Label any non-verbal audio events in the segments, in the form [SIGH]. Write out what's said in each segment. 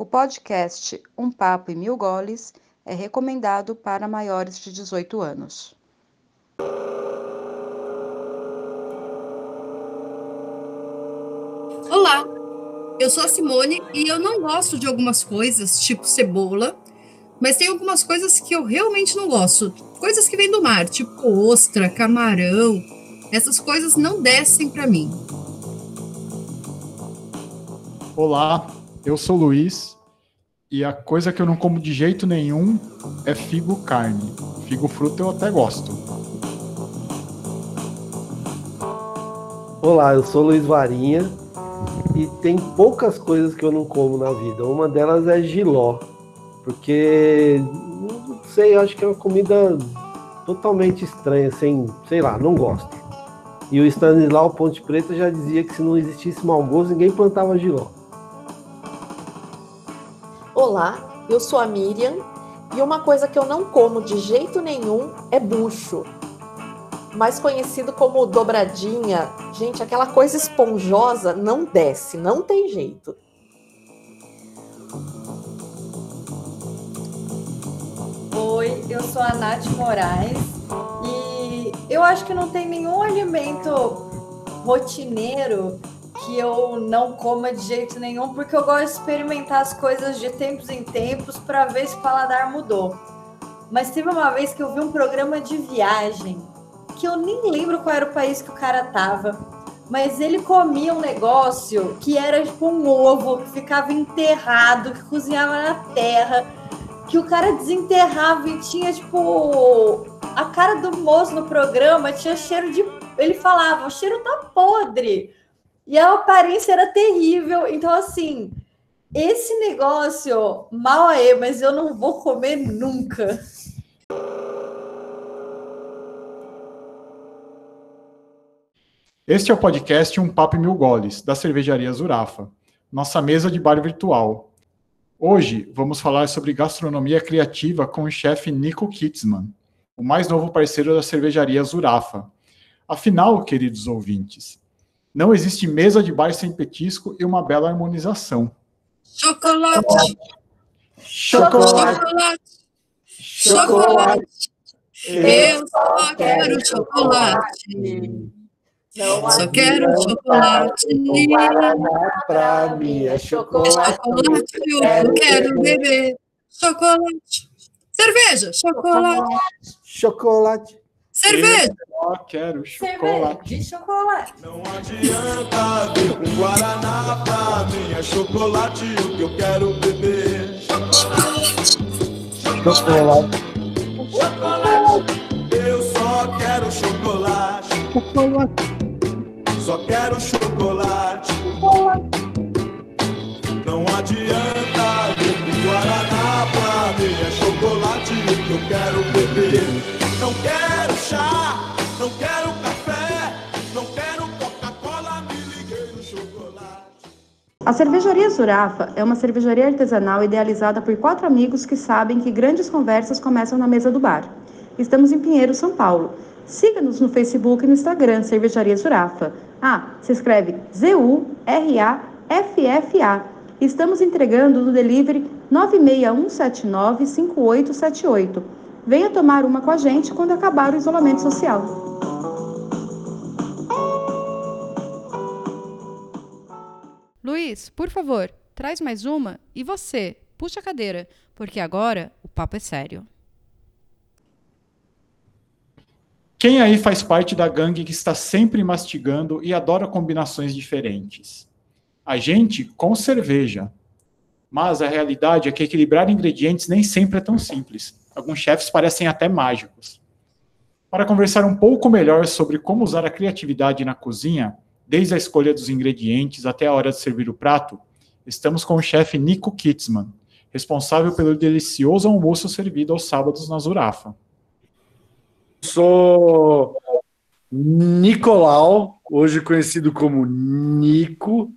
O podcast Um Papo e Mil Goles é recomendado para maiores de 18 anos. Olá, eu sou a Simone e eu não gosto de algumas coisas, tipo cebola, mas tem algumas coisas que eu realmente não gosto. Coisas que vêm do mar, tipo ostra, camarão. Essas coisas não descem para mim. Olá, eu sou Luiz e a coisa que eu não como de jeito nenhum é figo carne. Figo fruta eu até gosto. Olá, eu sou Luiz Varinha e tem poucas coisas que eu não como na vida. Uma delas é giló, porque não sei, acho que é uma comida totalmente estranha, sem, sei lá, não gosto. E o Stanislau Ponte Preta já dizia que se não existisse mau gosto, ninguém plantava giló. Olá, eu sou a Miriam e uma coisa que eu não como de jeito nenhum é bucho. Mais conhecido como dobradinha. Gente, aquela coisa esponjosa não desce, não tem jeito. Oi, eu sou a Nath Moraes e eu acho que não tem nenhum alimento rotineiro que eu não coma de jeito nenhum, porque eu gosto de experimentar as coisas de tempos em tempos para ver se o paladar mudou. Mas teve uma vez que eu vi um programa de viagem, que eu nem lembro qual era o país que o cara tava, mas ele comia um negócio que era tipo um ovo que ficava enterrado, que cozinhava na terra, que o cara desenterrava e tinha tipo a cara do moço no programa tinha cheiro de ele falava, o cheiro tá podre. E a aparência era terrível. Então, assim, esse negócio, mal aí, mas eu não vou comer nunca. Este é o podcast Um Papo Mil Goles, da cervejaria Zurafa, nossa mesa de bar virtual. Hoje vamos falar sobre gastronomia criativa com o chefe Nico Kitzman, o mais novo parceiro da cervejaria Zurafa. Afinal, queridos ouvintes, não existe mesa de bar sem petisco e uma bela harmonização. Chocolate! Chocolate! Chocolate! Eu só quero chocolate! Só quero chocolate! Pra mim é chocolate. Chocolate, eu quero beber! Chocolate! Cerveja! Chocolate! Chocolate. Cerveja! Só quero chocolate. de chocolate. Não adianta vir com Guaraná pra mim, é chocolate o que eu quero beber. Chocolate. Chocolate, eu só quero chocolate. Só quero chocolate. Não adianta vir com Guaraná pra mim, é chocolate o que eu quero beber. Não quero chá, não quero café, não quero Coca-Cola, me liguei no chocolate. A cervejaria Zurafa é uma cervejaria artesanal idealizada por quatro amigos que sabem que grandes conversas começam na mesa do bar. Estamos em Pinheiro, São Paulo. Siga-nos no Facebook e no Instagram, Cervejaria Zurafa. Ah, se escreve Z-U-R-A-F-F-A. Estamos entregando no delivery 961795878. Venha tomar uma com a gente quando acabar o isolamento social. Luiz, por favor, traz mais uma e você, puxa a cadeira, porque agora o papo é sério. Quem aí faz parte da gangue que está sempre mastigando e adora combinações diferentes? A gente com cerveja. Mas a realidade é que equilibrar ingredientes nem sempre é tão simples. Alguns chefes parecem até mágicos. Para conversar um pouco melhor sobre como usar a criatividade na cozinha, desde a escolha dos ingredientes até a hora de servir o prato, estamos com o chefe Nico Kitzman, responsável pelo delicioso almoço servido aos sábados na Zurafa. Sou Nicolau, hoje conhecido como Nico.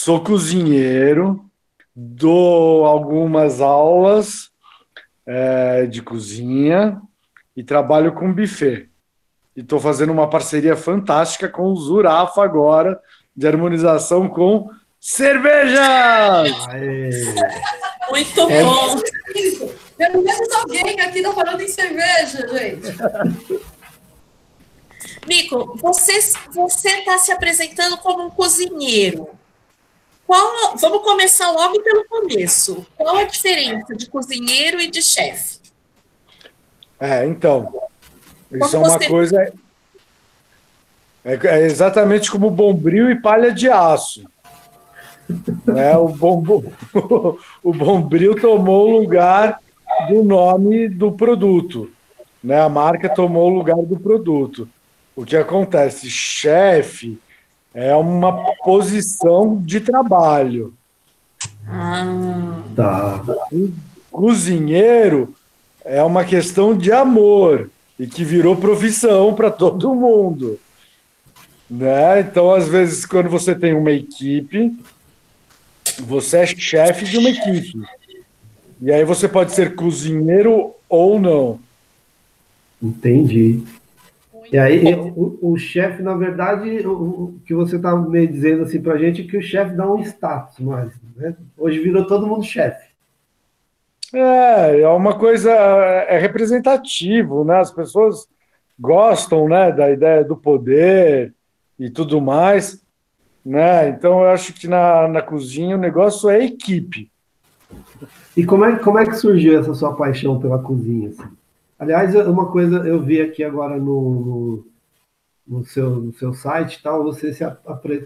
Sou cozinheiro, dou algumas aulas é, de cozinha e trabalho com buffet. E estou fazendo uma parceria fantástica com o Zurafa agora, de harmonização com cerveja! Muito É. bom. [LAUGHS] Pelo menos alguém aqui tá falando em cerveja, gente. Nico, você você está se apresentando como um cozinheiro. Qual, vamos começar logo pelo começo. Qual a diferença de cozinheiro e de chefe? É, então. Isso é uma você- coisa. É, é exatamente como bombril e palha de aço. Né? O, bom, [LAUGHS] o bombril tomou o lugar do nome do produto. Né? A marca tomou o lugar do produto. O que acontece? Chefe é uma posição de trabalho. Ah, Tá. cozinheiro é uma questão de amor e que virou profissão para todo mundo. Né? Então, às vezes, quando você tem uma equipe, você é chefe de uma equipe. E aí você pode ser cozinheiro ou não. Entendi. E aí, o, o chefe, na verdade, o, o que você está meio dizendo assim pra gente é que o chefe dá um status mais. Né? Hoje virou todo mundo chefe. É, é uma coisa, é representativo, né? As pessoas gostam, né, da ideia do poder e tudo mais, né? Então eu acho que na, na cozinha o negócio é equipe. E como é, como é que surgiu essa sua paixão pela cozinha? assim? Aliás, uma coisa eu vi aqui agora no, no, no seu, no seu site tal, você se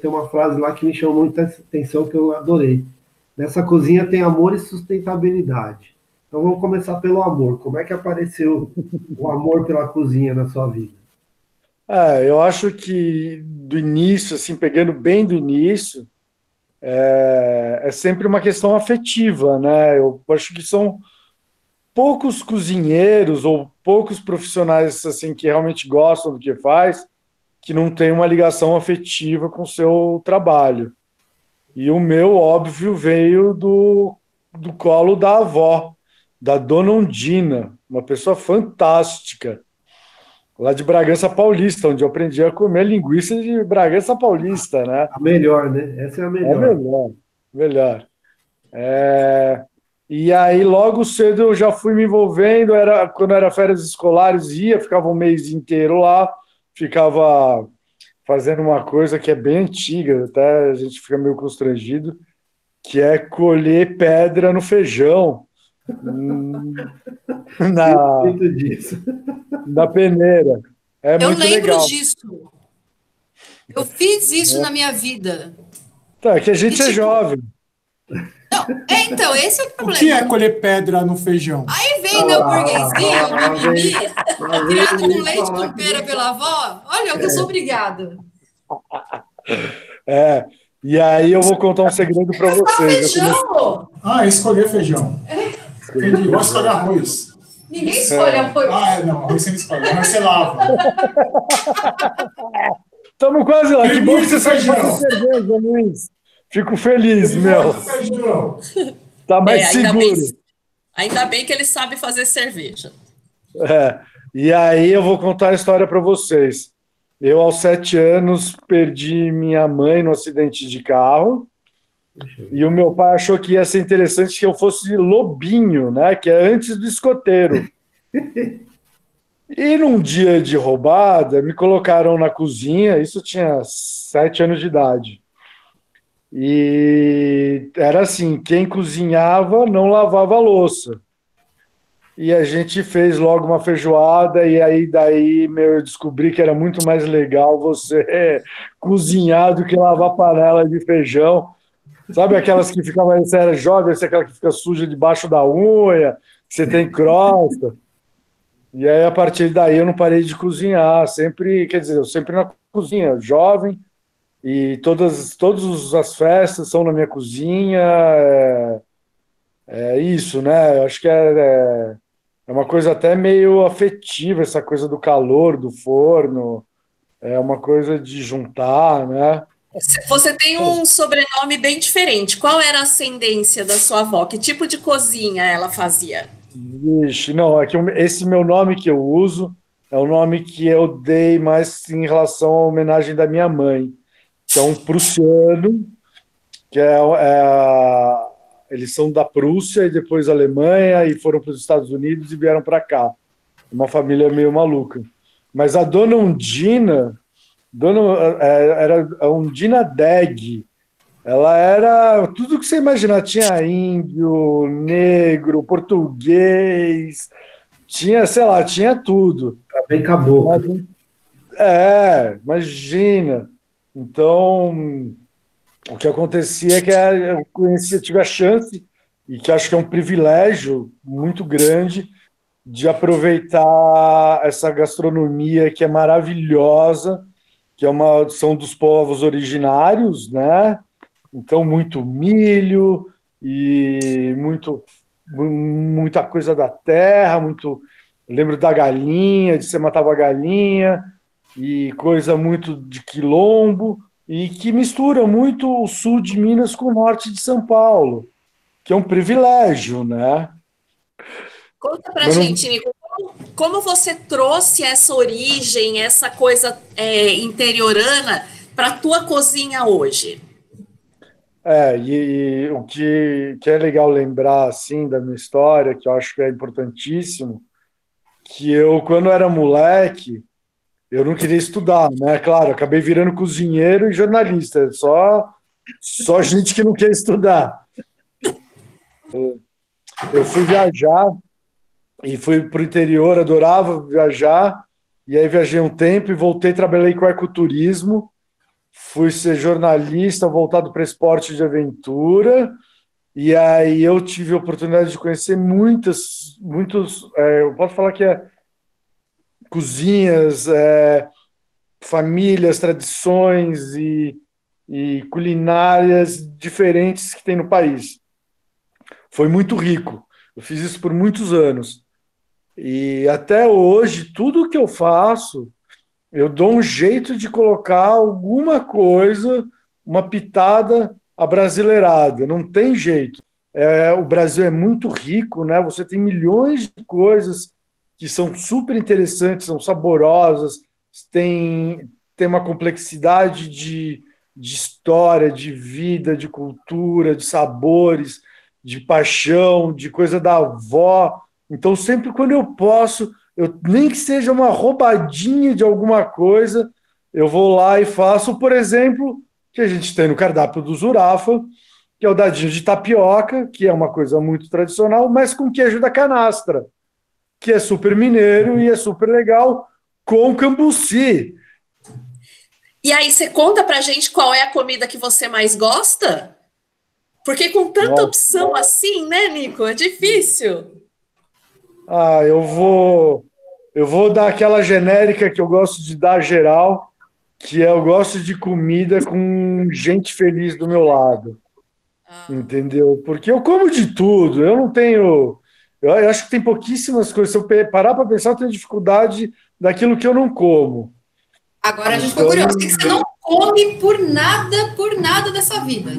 tem uma frase lá que me chamou muita atenção que eu adorei. Nessa cozinha tem amor e sustentabilidade. Então vamos começar pelo amor. Como é que apareceu o amor pela cozinha na sua vida? É, eu acho que do início, assim, pegando bem do início, é, é sempre uma questão afetiva, né? Eu acho que são poucos cozinheiros ou poucos profissionais assim que realmente gostam do que faz, que não tem uma ligação afetiva com o seu trabalho. E o meu, óbvio, veio do, do colo da avó, da Dona Undina, uma pessoa fantástica lá de Bragança Paulista, onde eu aprendi a comer linguiça de Bragança Paulista, né? A melhor, né? Essa é a É melhor. melhor, melhor. É, E aí, logo cedo, eu já fui me envolvendo. Era, quando era férias escolares, ia, ficava um mês inteiro lá, ficava fazendo uma coisa que é bem antiga, até a gente fica meio constrangido, que é colher pedra no feijão. hum, Na, na peneira. É eu muito lembro legal. disso. Eu fiz isso na minha vida. Tá, é que a gente E, é tipo, jovem. É, então, esse é o O problema. que é colher pedra no feijão? Aí vem meu burguesinho, Ah, mimimi, Lá vem criado [LAUGHS] com leite com pera pela avó. Olha, o que eu sou obrigada. É. E aí eu vou contar um segredo para vocês. Eu comecei- Feijão! Ah, escolher feijão. Entendi. Igual escolher arroz. Ninguém escolhe arroz. Ah, é, não, arroz você não escolhe. Arroz você lava. Estamos quase lá. Que bom que você sabe Feijão. fazer cerveja, Luiz. Fico feliz, meu. [LAUGHS] Tá mais É, ainda, bem, seguro. ainda bem que ele sabe fazer cerveja. É. E aí eu vou contar a história para vocês. Eu, aos sete anos, perdi minha mãe no acidente de carro. E o meu pai achou que ia ser interessante que eu fosse lobinho, né? Que é antes do escoteiro. [LAUGHS] E num dia de roubada, me colocaram na cozinha, isso tinha sete anos de idade. E era assim: quem cozinhava não lavava louça. E a gente fez logo uma feijoada, e aí daí meu, eu descobri que era muito mais legal você [LAUGHS] cozinhar do que lavar panela de feijão. Sabe aquelas que ficavam, você era jovem, você é aquela que fica suja debaixo da unha, você tem crosta. E aí, a partir daí, eu não parei de cozinhar, sempre, quer dizer, eu sempre na cozinha, jovem, e todas, todas as festas são na minha cozinha, é, é isso, né? Eu acho que é, é, é uma coisa até meio afetiva, essa coisa do calor, do forno, é uma coisa de juntar, né? Você tem um sobrenome bem diferente. Qual era a ascendência da sua avó? Que tipo de cozinha ela fazia? Vixe, não, é que esse meu nome que eu uso é o nome que eu dei mais em relação à homenagem da minha mãe, que é um prussiano que é, é, eles são da Prússia e depois Alemanha e foram para os Estados Unidos e vieram para cá. Uma família meio maluca. Mas a dona Undina, dona, é, era a Undina Deg, ela era tudo que você imaginar. Tinha índio, negro, português, tinha, sei lá, tinha tudo. Tá bem caboclo. É, imagina. Então, o que acontecia é que eu conhecia, tive a chance, e que acho que é um privilégio muito grande, de aproveitar essa gastronomia que é maravilhosa, que é uma são dos povos originários, né? Então muito milho e muito muita coisa da terra, muito lembro da galinha, de você matava a galinha e coisa muito de quilombo e que mistura muito o sul de Minas com o norte de São Paulo, que é um privilégio, né? Conta pra Mas gente, não... Nico, como, como, você trouxe essa origem, essa coisa é, interiorana para a tua cozinha hoje? É, e, e, o que, que é legal lembrar, assim, da minha história, que eu acho que é importantíssimo, que eu, quando era moleque, eu não queria estudar, né? Claro, acabei virando cozinheiro e jornalista, só, só gente que não quer estudar. Eu fui viajar e fui para o interior, adorava viajar, e aí viajei um tempo e voltei, trabalhei com ecoturismo, fui ser jornalista voltado para esporte de aventura, e aí eu tive a oportunidade de conhecer muitas, muitos, é, eu posso falar que é cozinhas, é, famílias, tradições e, e culinárias diferentes que tem no país. Foi muito rico. Eu fiz isso por muitos anos. E até hoje, tudo que eu faço, eu dou um jeito de colocar alguma coisa, uma pitada abrasileirada. Não tem jeito. É, o Brasil é muito rico, né? Você tem milhões de coisas que são super interessantes, são saborosas, tem, tem uma complexidade de, de história, de vida, de cultura, de sabores, de paixão, de coisa da avó. Então, sempre quando eu posso, eu, nem que seja uma roubadinha de alguma coisa, eu vou lá e faço, por exemplo, que a gente tem no cardápio do Zurafa, que é o dadinho de tapioca, que é uma coisa muito tradicional, mas com queijo da canastra, que é super mineiro e é super legal, com cambuci. E aí, você conta pra gente qual é a comida que você mais gosta? Porque com tanta Nossa. opção assim, né, Nico? É difícil. Ah, eu vou eu vou dar aquela genérica que eu gosto de dar geral, que é eu gosto de comida com gente feliz do meu lado. Ah. Entendeu? Porque eu como de tudo, eu não tenho. Eu acho que tem pouquíssimas coisas. Se eu parar para pensar, eu tenho dificuldade daquilo que eu não como. Agora a gente ficou curioso. O que você não come por nada, por nada dessa vida?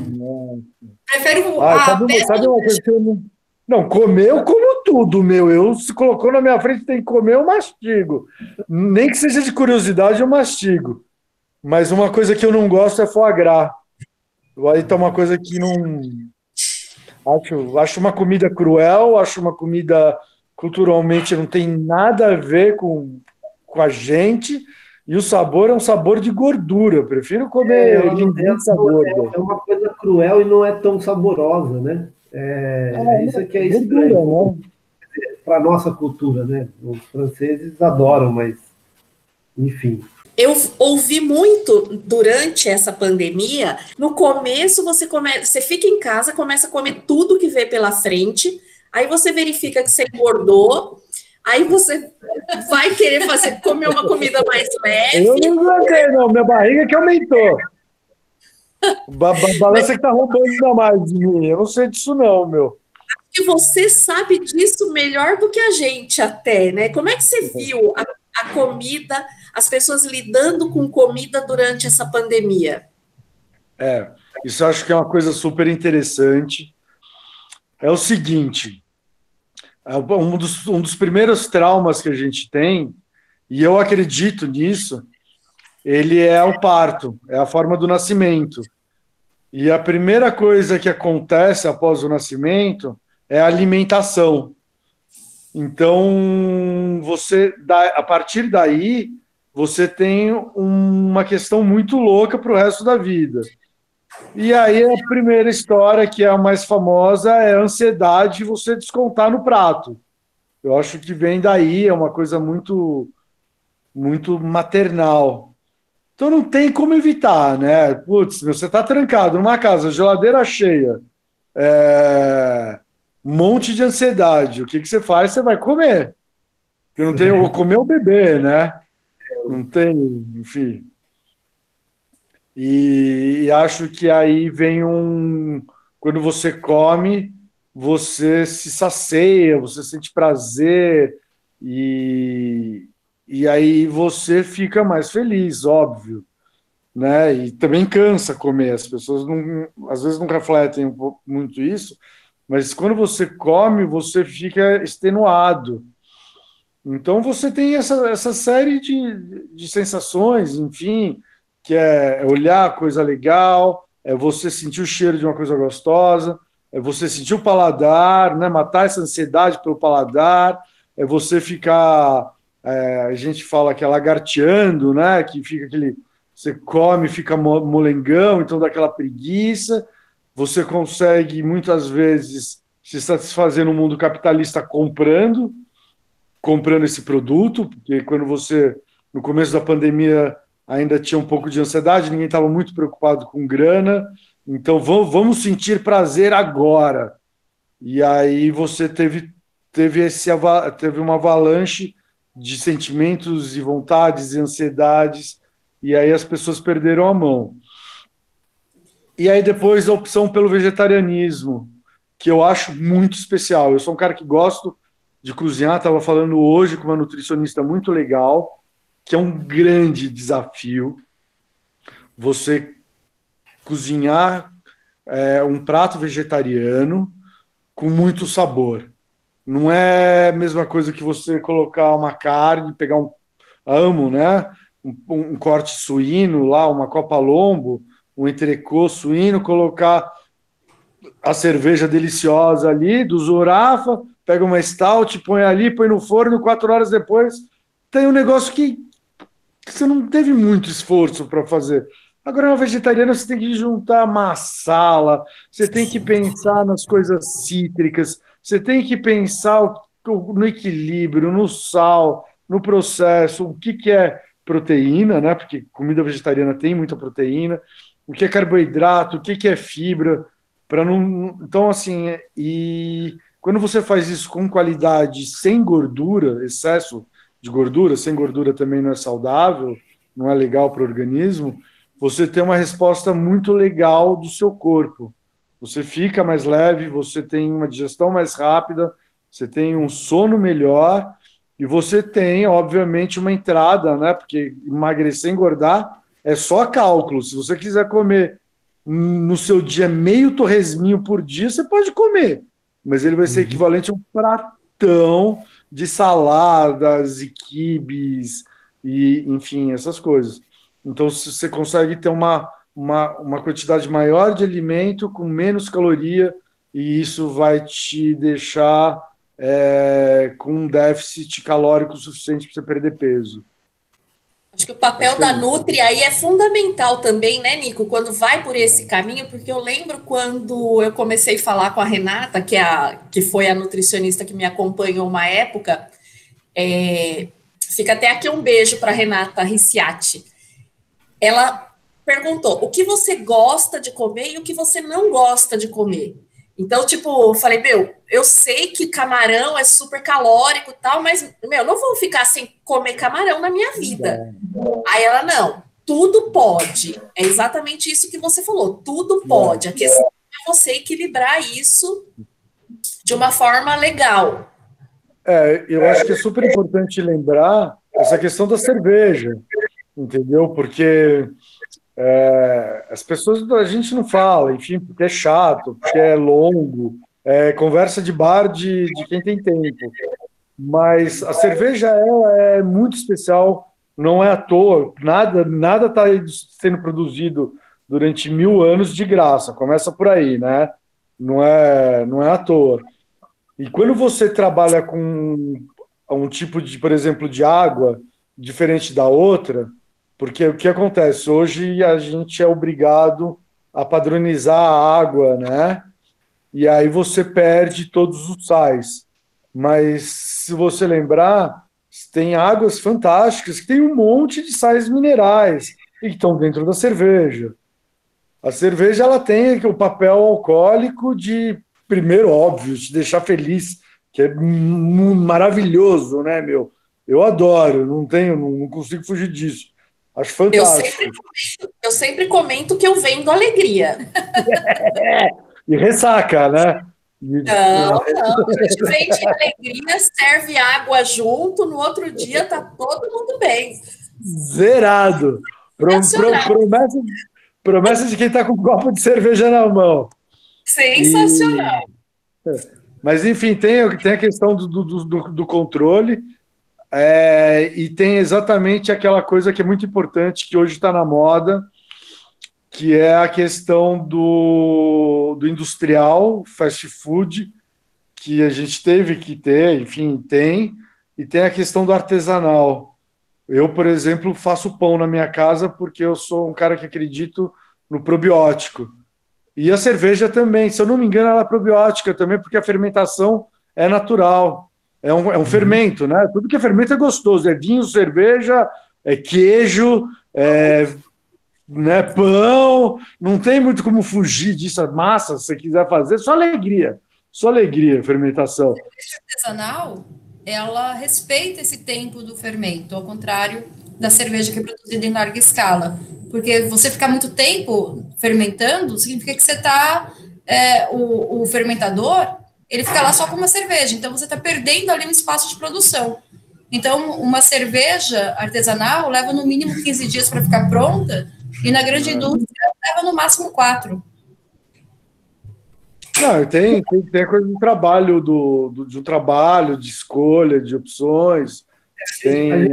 Prefere ah, a sabe, sabe uma coisa que eu não não, comer eu como tudo, meu. Eu se colocou na minha frente tem que comer, eu mastigo. Nem que seja de curiosidade, eu mastigo. Mas uma coisa que eu não gosto é foie gras. Aí tá uma coisa que não. Acho, acho uma comida cruel, acho uma comida culturalmente não tem nada a ver com, com a gente. E o sabor é um sabor de gordura. Eu prefiro comer é, linguiça gorda. É uma coisa cruel e não é tão saborosa, né? É, é isso aqui é estranho. Né? Para a nossa cultura, né? Os franceses adoram, mas enfim. Eu ouvi muito durante essa pandemia. No começo, você, come, você fica em casa, começa a comer tudo que vê pela frente, aí você verifica que você engordou, aí você vai querer fazer comer uma comida mais leve. Eu não engordei, não, minha barriga que aumentou. Ba balança que tá roubando ainda mais de mim. Eu não sei disso, não, meu. Que você sabe disso melhor do que a gente, até, né? Como é que você viu a, a comida, as pessoas lidando com comida durante essa pandemia? É, isso acho que é uma coisa super interessante. É o seguinte: é um dos, um dos primeiros traumas que a gente tem, e eu acredito nisso, ele é o parto, é a forma do nascimento. E a primeira coisa que acontece após o nascimento é a alimentação. Então, você, a partir daí, você tem uma questão muito louca para o resto da vida. E aí a primeira história, que é a mais famosa, é a ansiedade de você descontar no prato. Eu acho que vem daí, é uma coisa muito, muito maternal. Então não tem como evitar, né? Putz, você está trancado numa casa, geladeira cheia, é... um monte de ansiedade. O que, que você faz? Você vai comer. Porque não tem o comer o bebê, né? Não tem, enfim. E, e acho que aí vem um. Quando você come, você se sacia, você sente prazer, e, e aí você fica mais feliz, óbvio. Né? E também cansa comer. As pessoas não, às vezes não refletem muito isso, mas quando você come, você fica extenuado. Então você tem essa, essa série de, de sensações, enfim, que é olhar coisa legal, é você sentir o cheiro de uma coisa gostosa, é você sentir o paladar, né, matar essa ansiedade pelo paladar, é você ficar, é, a gente fala que é lagarteando, né, que fica aquele, você come, fica molengão, então dá aquela preguiça, você consegue muitas vezes se satisfazer no mundo capitalista comprando, comprando esse produto, porque quando você, no começo da pandemia, ainda tinha um pouco de ansiedade, ninguém estava muito preocupado com grana, então vamos sentir prazer agora. E aí você teve, teve, esse, teve uma avalanche de sentimentos e vontades e ansiedades, e aí as pessoas perderam a mão. E aí depois a opção pelo vegetarianismo, que eu acho muito especial. Eu sou um cara que gosto de cozinhar, estava falando hoje com uma nutricionista muito legal, que é um grande desafio você cozinhar é, um prato vegetariano com muito sabor. Não é a mesma coisa que você colocar uma carne, pegar um amo, né? Um, um corte suíno lá, uma copa lombo, um entrecô suíno, colocar a cerveja deliciosa ali do Zurafa, pega uma stout, põe ali, põe no forno, quatro horas depois tem um negócio que, você não teve muito esforço para fazer. Agora, na vegetariana, você tem que juntar massala, você tem que pensar nas coisas cítricas, você tem que pensar no equilíbrio, no sal, no processo, o que, que é proteína, né? Porque comida vegetariana tem muita proteína, o que é carboidrato, o que, que é fibra, para não. Então, assim, e quando você faz isso com qualidade, sem gordura, excesso de gordura, sem gordura também não é saudável, não é legal para o organismo, você tem uma resposta muito legal do seu corpo. Você fica mais leve, você tem uma digestão mais rápida, você tem um sono melhor e você tem, obviamente, uma entrada, né? Porque emagrecer e engordar é só cálculo. Se você quiser comer no seu dia meio torresminho por dia, você pode comer mas ele vai ser uhum. equivalente a um pratão de saladas e quibes e, enfim, essas coisas. Então, você consegue ter uma, uma, uma quantidade maior de alimento com menos caloria e isso vai te deixar é, com um déficit calórico suficiente para você perder peso. Acho que o papel da Nutri aí é fundamental também, né, Nico, quando vai por esse caminho, porque eu lembro quando eu comecei a falar com a Renata, que, é a, que foi a nutricionista que me acompanhou uma época, é, fica até aqui um beijo para Renata Ricciati. Ela perguntou o que você gosta de comer e o que você não gosta de comer. Então, tipo, eu falei, meu, eu sei que camarão é super calórico e tal, mas, meu, não vou ficar sem comer camarão na minha vida. Aí ela, não, tudo pode. É exatamente isso que você falou, tudo pode. A questão é você equilibrar isso de uma forma legal. É, eu acho que é super importante lembrar essa questão da cerveja, entendeu? Porque é, as pessoas, a gente não fala, enfim, porque é chato, porque é longo, é conversa de bar de, de quem tem tempo. Mas a cerveja é, é muito especial, não é à toa, nada nada está sendo produzido durante mil anos de graça. Começa por aí, né? Não é, não é à toa. E quando você trabalha com um tipo de, por exemplo, de água diferente da outra, porque o que acontece? Hoje a gente é obrigado a padronizar a água, né? E aí você perde todos os sais. Mas se você lembrar, tem águas fantásticas que tem um monte de sais minerais e que estão dentro da cerveja. A cerveja ela tem o papel alcoólico de, primeiro, óbvio, te deixar feliz, que é maravilhoso, né, meu? Eu adoro, não tenho, não consigo fugir disso. Acho fantástico. Eu sempre, eu sempre comento que eu vendo alegria. [LAUGHS] e ressaca, né? Não, não. A gente vende alegria, serve água junto, no outro dia tá todo mundo bem. Zerado. Pro, pro, promessa, promessa de quem tá com um copo de cerveja na mão. Sensacional. E... Mas, enfim, tem, tem a questão do, do, do, do controle. É, e tem exatamente aquela coisa que é muito importante, que hoje está na moda, que é a questão do, do industrial, fast food, que a gente teve que ter, enfim, tem, e tem a questão do artesanal. Eu, por exemplo, faço pão na minha casa porque eu sou um cara que acredito no probiótico. E a cerveja também, se eu não me engano, ela é probiótica também, porque a fermentação é natural. É um, é um fermento, né? Tudo que é fermento é gostoso. É vinho, cerveja, é queijo, é né, pão, não tem muito como fugir disso, massa, se você quiser fazer, só alegria, só alegria, fermentação. A artesanal, ela respeita esse tempo do fermento, ao contrário da cerveja que é produzida em larga escala, porque você ficar muito tempo fermentando, significa que você está, é, o, o fermentador, ele fica lá só com uma cerveja, então você está perdendo ali um espaço de produção. Então, uma cerveja artesanal leva no mínimo 15 dias para ficar pronta, e na grande indústria leva no máximo quatro. Não, tem, tem, tem a coisa do trabalho, do, do, do trabalho, de escolha, de opções. Tem.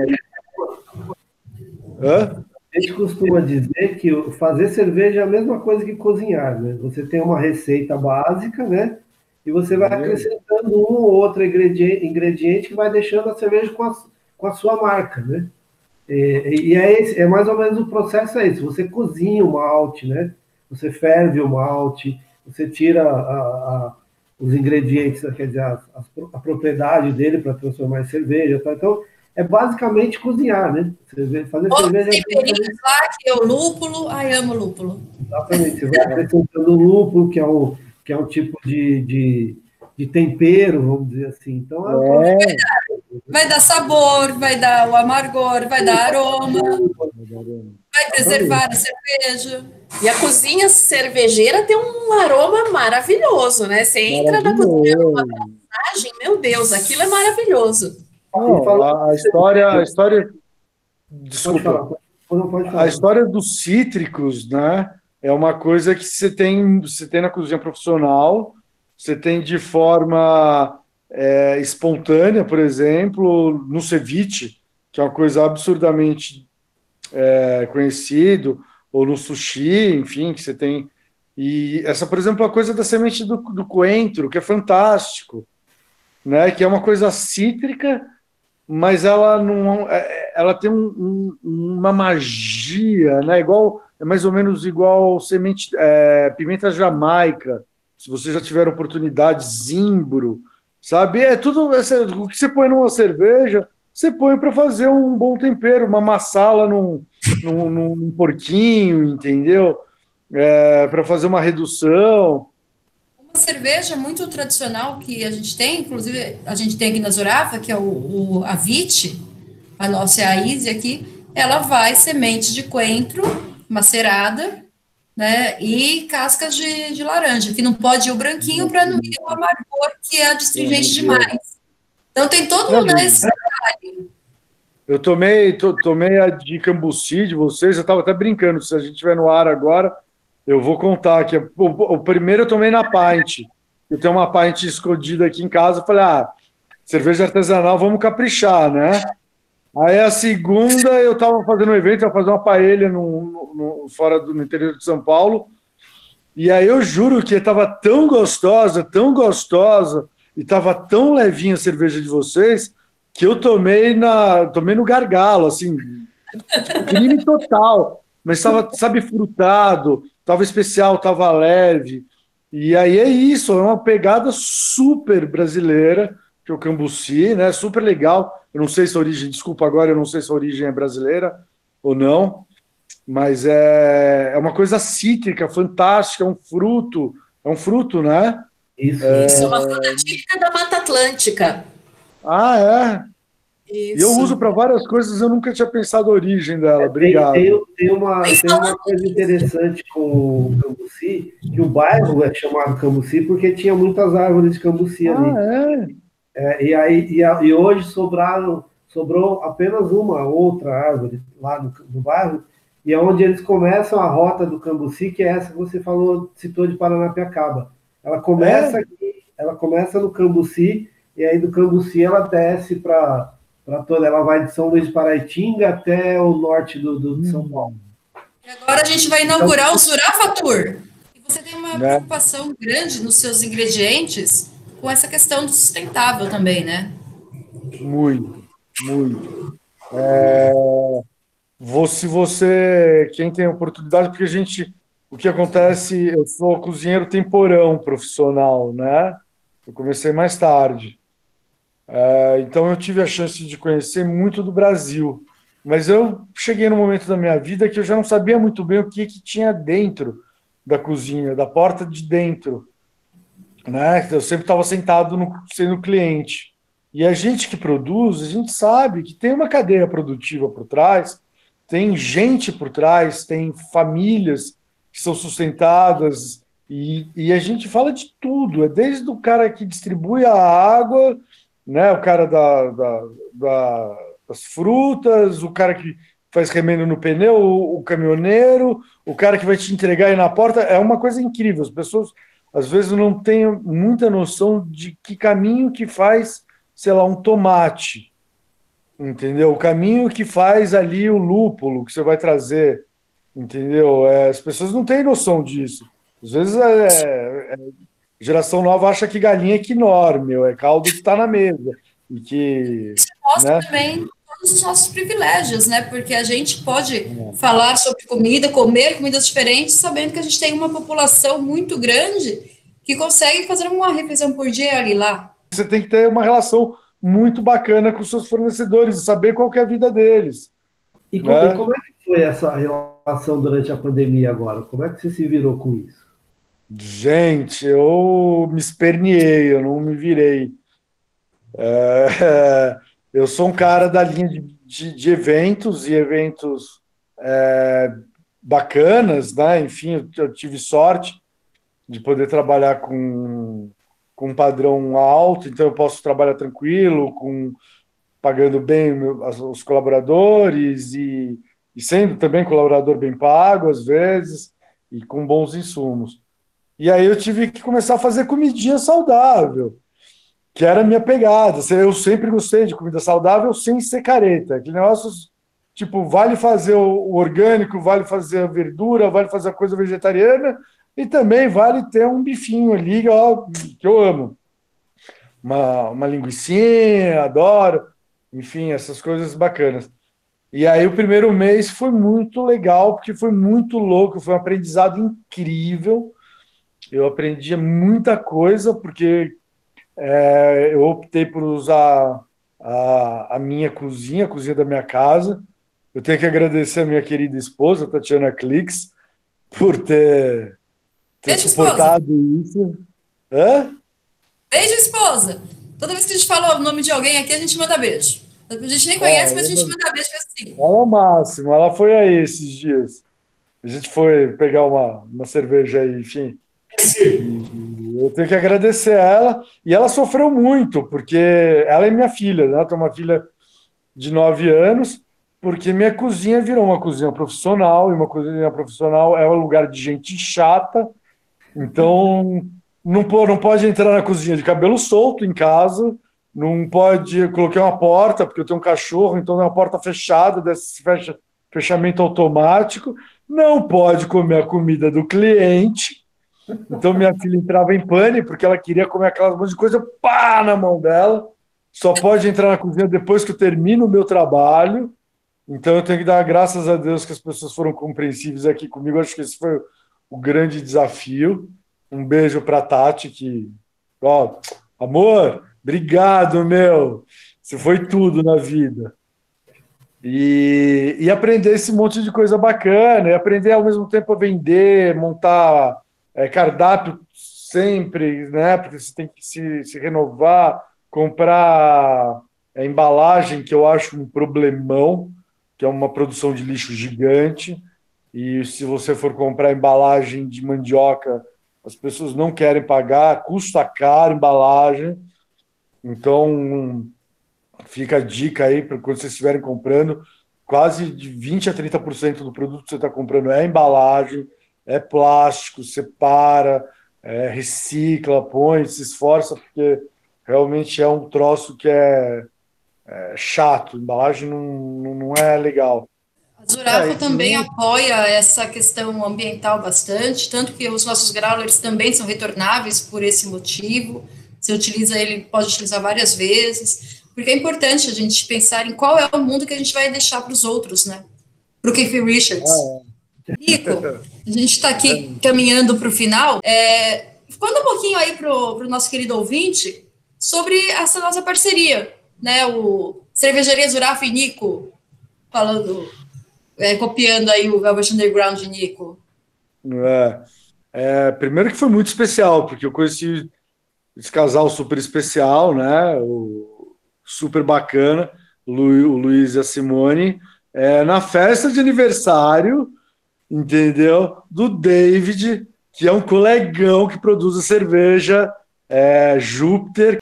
Hã? A gente costuma dizer que fazer cerveja é a mesma coisa que cozinhar, né? Você tem uma receita básica, né? E você vai acrescentando um ou outro ingrediente, ingrediente que vai deixando a cerveja com a, com a sua marca, né? E, e é, esse, é mais ou menos o processo é esse. Você cozinha o malte, né? Você ferve o malte, você tira a, a, os ingredientes, quer dizer, a, a propriedade dele para transformar em cerveja. Tá? Então, é basicamente cozinhar, né? Você fazer Outros cerveja. Temperinhos lá, que é o lúpulo. Ai, amo lúpulo. Exatamente. Você vai acrescentando lúpulo, que é um, que é um tipo de, de, de tempero, vamos dizer assim. Então, é, é. Vai dar sabor, vai dar o amargor, vai dar aroma, vai preservar a cerveja. E a cozinha cervejeira tem um aroma maravilhoso, né? Você entra na cozinha uma passagem, meu Deus, aquilo é maravilhoso. Oh, a, história, a história. Desculpa. A história dos cítricos, né? É uma coisa que você tem, você tem na cozinha profissional, você tem de forma é, espontânea, por exemplo, no ceviche, que é uma coisa absurdamente é, conhecido, ou no sushi, enfim, que você tem. E essa, por exemplo, a coisa da semente do, do coentro, que é fantástico, né? Que é uma coisa cítrica, mas ela não, é, ela tem um, um, uma magia, né? Igual é mais ou menos igual semente é, pimenta jamaica. Se você já tiver oportunidade, zimbro, Sabe? É tudo. O que você põe numa cerveja, você põe para fazer um bom tempero, uma massala num, [LAUGHS] num, num porquinho, entendeu? É, para fazer uma redução. Uma cerveja muito tradicional que a gente tem, inclusive a gente tem aqui na Zurafa, que é o, o a Vite, a nossa é a Easy aqui, ela vai semente de coentro macerada né? E cascas de, de laranja, que não pode ir o branquinho para não ir o amargor, que é adstringente demais. Então tem todo né, esse detalhe. Eu tomei, to, tomei a de Cambuci de vocês, eu estava até brincando, se a gente estiver no ar agora, eu vou contar aqui. O, o, primeiro eu tomei na Pint. Eu tenho uma Pint escondida aqui em casa, eu falei, ah, cerveja artesanal, vamos caprichar, né? Aí a segunda eu estava fazendo um evento, ia fazer uma paella no, no- no- fora do no interior de São Paulo. E aí eu juro que estava tão gostosa, tão gostosa, e estava tão levinha a cerveja de vocês, que eu tomei na tomei no gargalo, assim, crime total. Mas estava, sabe, frutado, estava especial, estava leve. E aí é isso, é uma pegada super brasileira, que é o Cambuci, né? Super legal. Eu não sei se a origem, desculpa agora, eu não sei se a origem é brasileira ou não, mas é, é uma coisa cítrica, fantástica, é um fruto, é um fruto, né? Isso. Isso é uma fruta típica da Mata Atlântica. Ah, é. E eu Isso. uso para várias coisas, eu nunca tinha pensado a origem dela. Tem, Obrigado. tem, tem uma, Mas tem uma coisa interessante com o Cambuci, que o bairro é chamado Cambuci porque tinha muitas árvores de Cambuci ali. Ah, é. É, e, aí, e, a- e hoje sobraram, sobrou apenas uma outra árvore lá no, no bairro, e é onde eles começam a rota do Cambuci, que é essa que você falou, citou de Paranapiacaba. Ela começa É? aqui, ela começa no Cambuci, e aí do Cambuci ela desce para toda, ela vai de São Luís de Paraitinga até o norte do, do- de São Paulo. E agora a gente vai inaugurar o Zurafa Tour. E você tem uma Né? preocupação grande nos seus ingredientes com essa questão do sustentável também, né? Muito, muito. É, se você, quem tem oportunidade, porque a gente, o que acontece, eu sou cozinheiro temporão profissional, né? Eu comecei mais tarde. É, então eu tive a chance de conhecer muito do Brasil. Mas eu cheguei num momento da minha vida que eu já não sabia muito bem o que, que tinha dentro da cozinha, da porta de dentro. Né? Eu sempre estava sentado no, sendo cliente. E a gente que produz, a gente sabe que tem uma cadeia produtiva por trás, tem gente por trás, tem famílias que são sustentadas, e, e a gente fala de tudo, é desde o cara que distribui a água, né, o cara da, da- da- das frutas, o cara que faz remendo no pneu, o, o caminhoneiro, o cara que vai te entregar aí na porta, é uma coisa incrível. As pessoas às vezes não têm muita noção de que caminho que faz sei lá, um tomate, entendeu? O caminho que faz ali o lúpulo que você vai trazer, entendeu? É, as pessoas não têm noção disso. Às vezes é, é, geração nova acha que galinha é que enorme, é caldo que está na mesa. E que. Mostra Né? também os nossos privilégios, né? Porque a gente pode falar sobre comida, comer comidas diferentes, sabendo que a gente tem uma população muito grande que consegue fazer uma refeição por dia ali lá. Você tem que ter uma relação muito bacana com os seus fornecedores e saber qual que é a vida deles. E como, Né? e como é que foi essa relação durante a pandemia agora? Como é que você se virou com isso? Gente, eu me esperneei, eu não me virei. É, eu sou um cara da linha de, de- de eventos e eventos é, bacanas, né? Enfim, eu, eu tive sorte de poder trabalhar com, com um padrão alto, então eu posso trabalhar tranquilo, com pagando bem os colaboradores e, e sendo também colaborador bem pago às vezes e com bons insumos. E aí eu tive que começar a fazer comidinha saudável, que era a minha pegada. Eu sempre gostei de comida saudável sem ser careta. Aquele negócio, tipo, vale fazer o orgânico, vale fazer a verdura, vale fazer a coisa vegetariana e também vale ter um bifinho ali, ó, que eu amo. Uma, uma linguicinha, adoro. Enfim, essas coisas bacanas. E aí o primeiro mês foi muito legal, porque foi muito louco, foi um aprendizado incrível. Eu aprendi muita coisa, porque é, eu optei por usar a, a minha cozinha, a cozinha da minha casa. Eu tenho que agradecer a minha querida esposa, Tatiana Clix, por ter, ter Beijo, esposa. suportado isso. Hã? Beijo, esposa! Toda vez que a gente fala o nome de alguém aqui, a gente manda beijo. A gente nem conhece, É, mas a gente manda beijo assim. Ela é o máximo, ela foi aí esses dias. A gente foi pegar uma, uma cerveja aí, enfim. Eu tenho que agradecer a ela. E ela sofreu muito, porque ela é minha filha, né? Ela tem uma filha de nove anos, porque minha cozinha virou uma cozinha profissional, e uma cozinha profissional é um lugar de gente chata. Então, não, não pode entrar na cozinha de cabelo solto em casa, não pode. Eu coloquei uma porta, porque eu tenho um cachorro, então é uma porta fechada, desse fecha, fechamento automático. Não pode comer a comida do cliente. Então minha filha entrava em pane porque ela queria comer aquelas monte de coisa pá na mão dela. Só pode entrar na cozinha depois que eu termino o meu trabalho. Então eu tenho que dar graças a Deus que as pessoas foram compreensíveis aqui comigo. Acho que esse foi o grande desafio. Um beijo para Tati que, ó, amor, obrigado, meu. Você foi tudo na vida. E, e aprender esse monte de coisa bacana, e aprender ao mesmo tempo a vender, montar é, cardápio sempre, né? Porque você tem que se, se renovar, comprar é, embalagem, que eu acho um problemão, que é uma produção de lixo gigante. E se você for comprar embalagem de mandioca, as pessoas não querem pagar, custa caro embalagem. Então, fica a dica aí para quando vocês estiverem comprando, quase de 20 a 30% do produto que você está comprando é embalagem, é plástico, separa, é, recicla, põe, se esforça, porque realmente é um troço que é, é chato, embalagem não, não é legal. A Zurafa é, também apoia essa questão ambiental bastante, tanto que os nossos growlers também são retornáveis por esse motivo. Você utiliza ele, pode utilizar várias vezes, porque é importante a gente pensar em qual é o mundo que a gente vai deixar para os outros, né? Para o Keith Richards. Ah, é. Rico, a gente está aqui caminhando para o final. É, conta um pouquinho aí para o nosso querido ouvinte sobre essa nossa parceria, né? O Cervejaria Zurafa e Nico, falando, é, copiando aí o Velvet Underground de Nico. É, é, primeiro que foi muito especial, porque eu conheci esse casal super especial, né? O, super bacana, o, Lu, o Luiz e a Simone, é, na festa de aniversário, entendeu? Do David, que é um colegão que produz a cerveja é, Júpiter.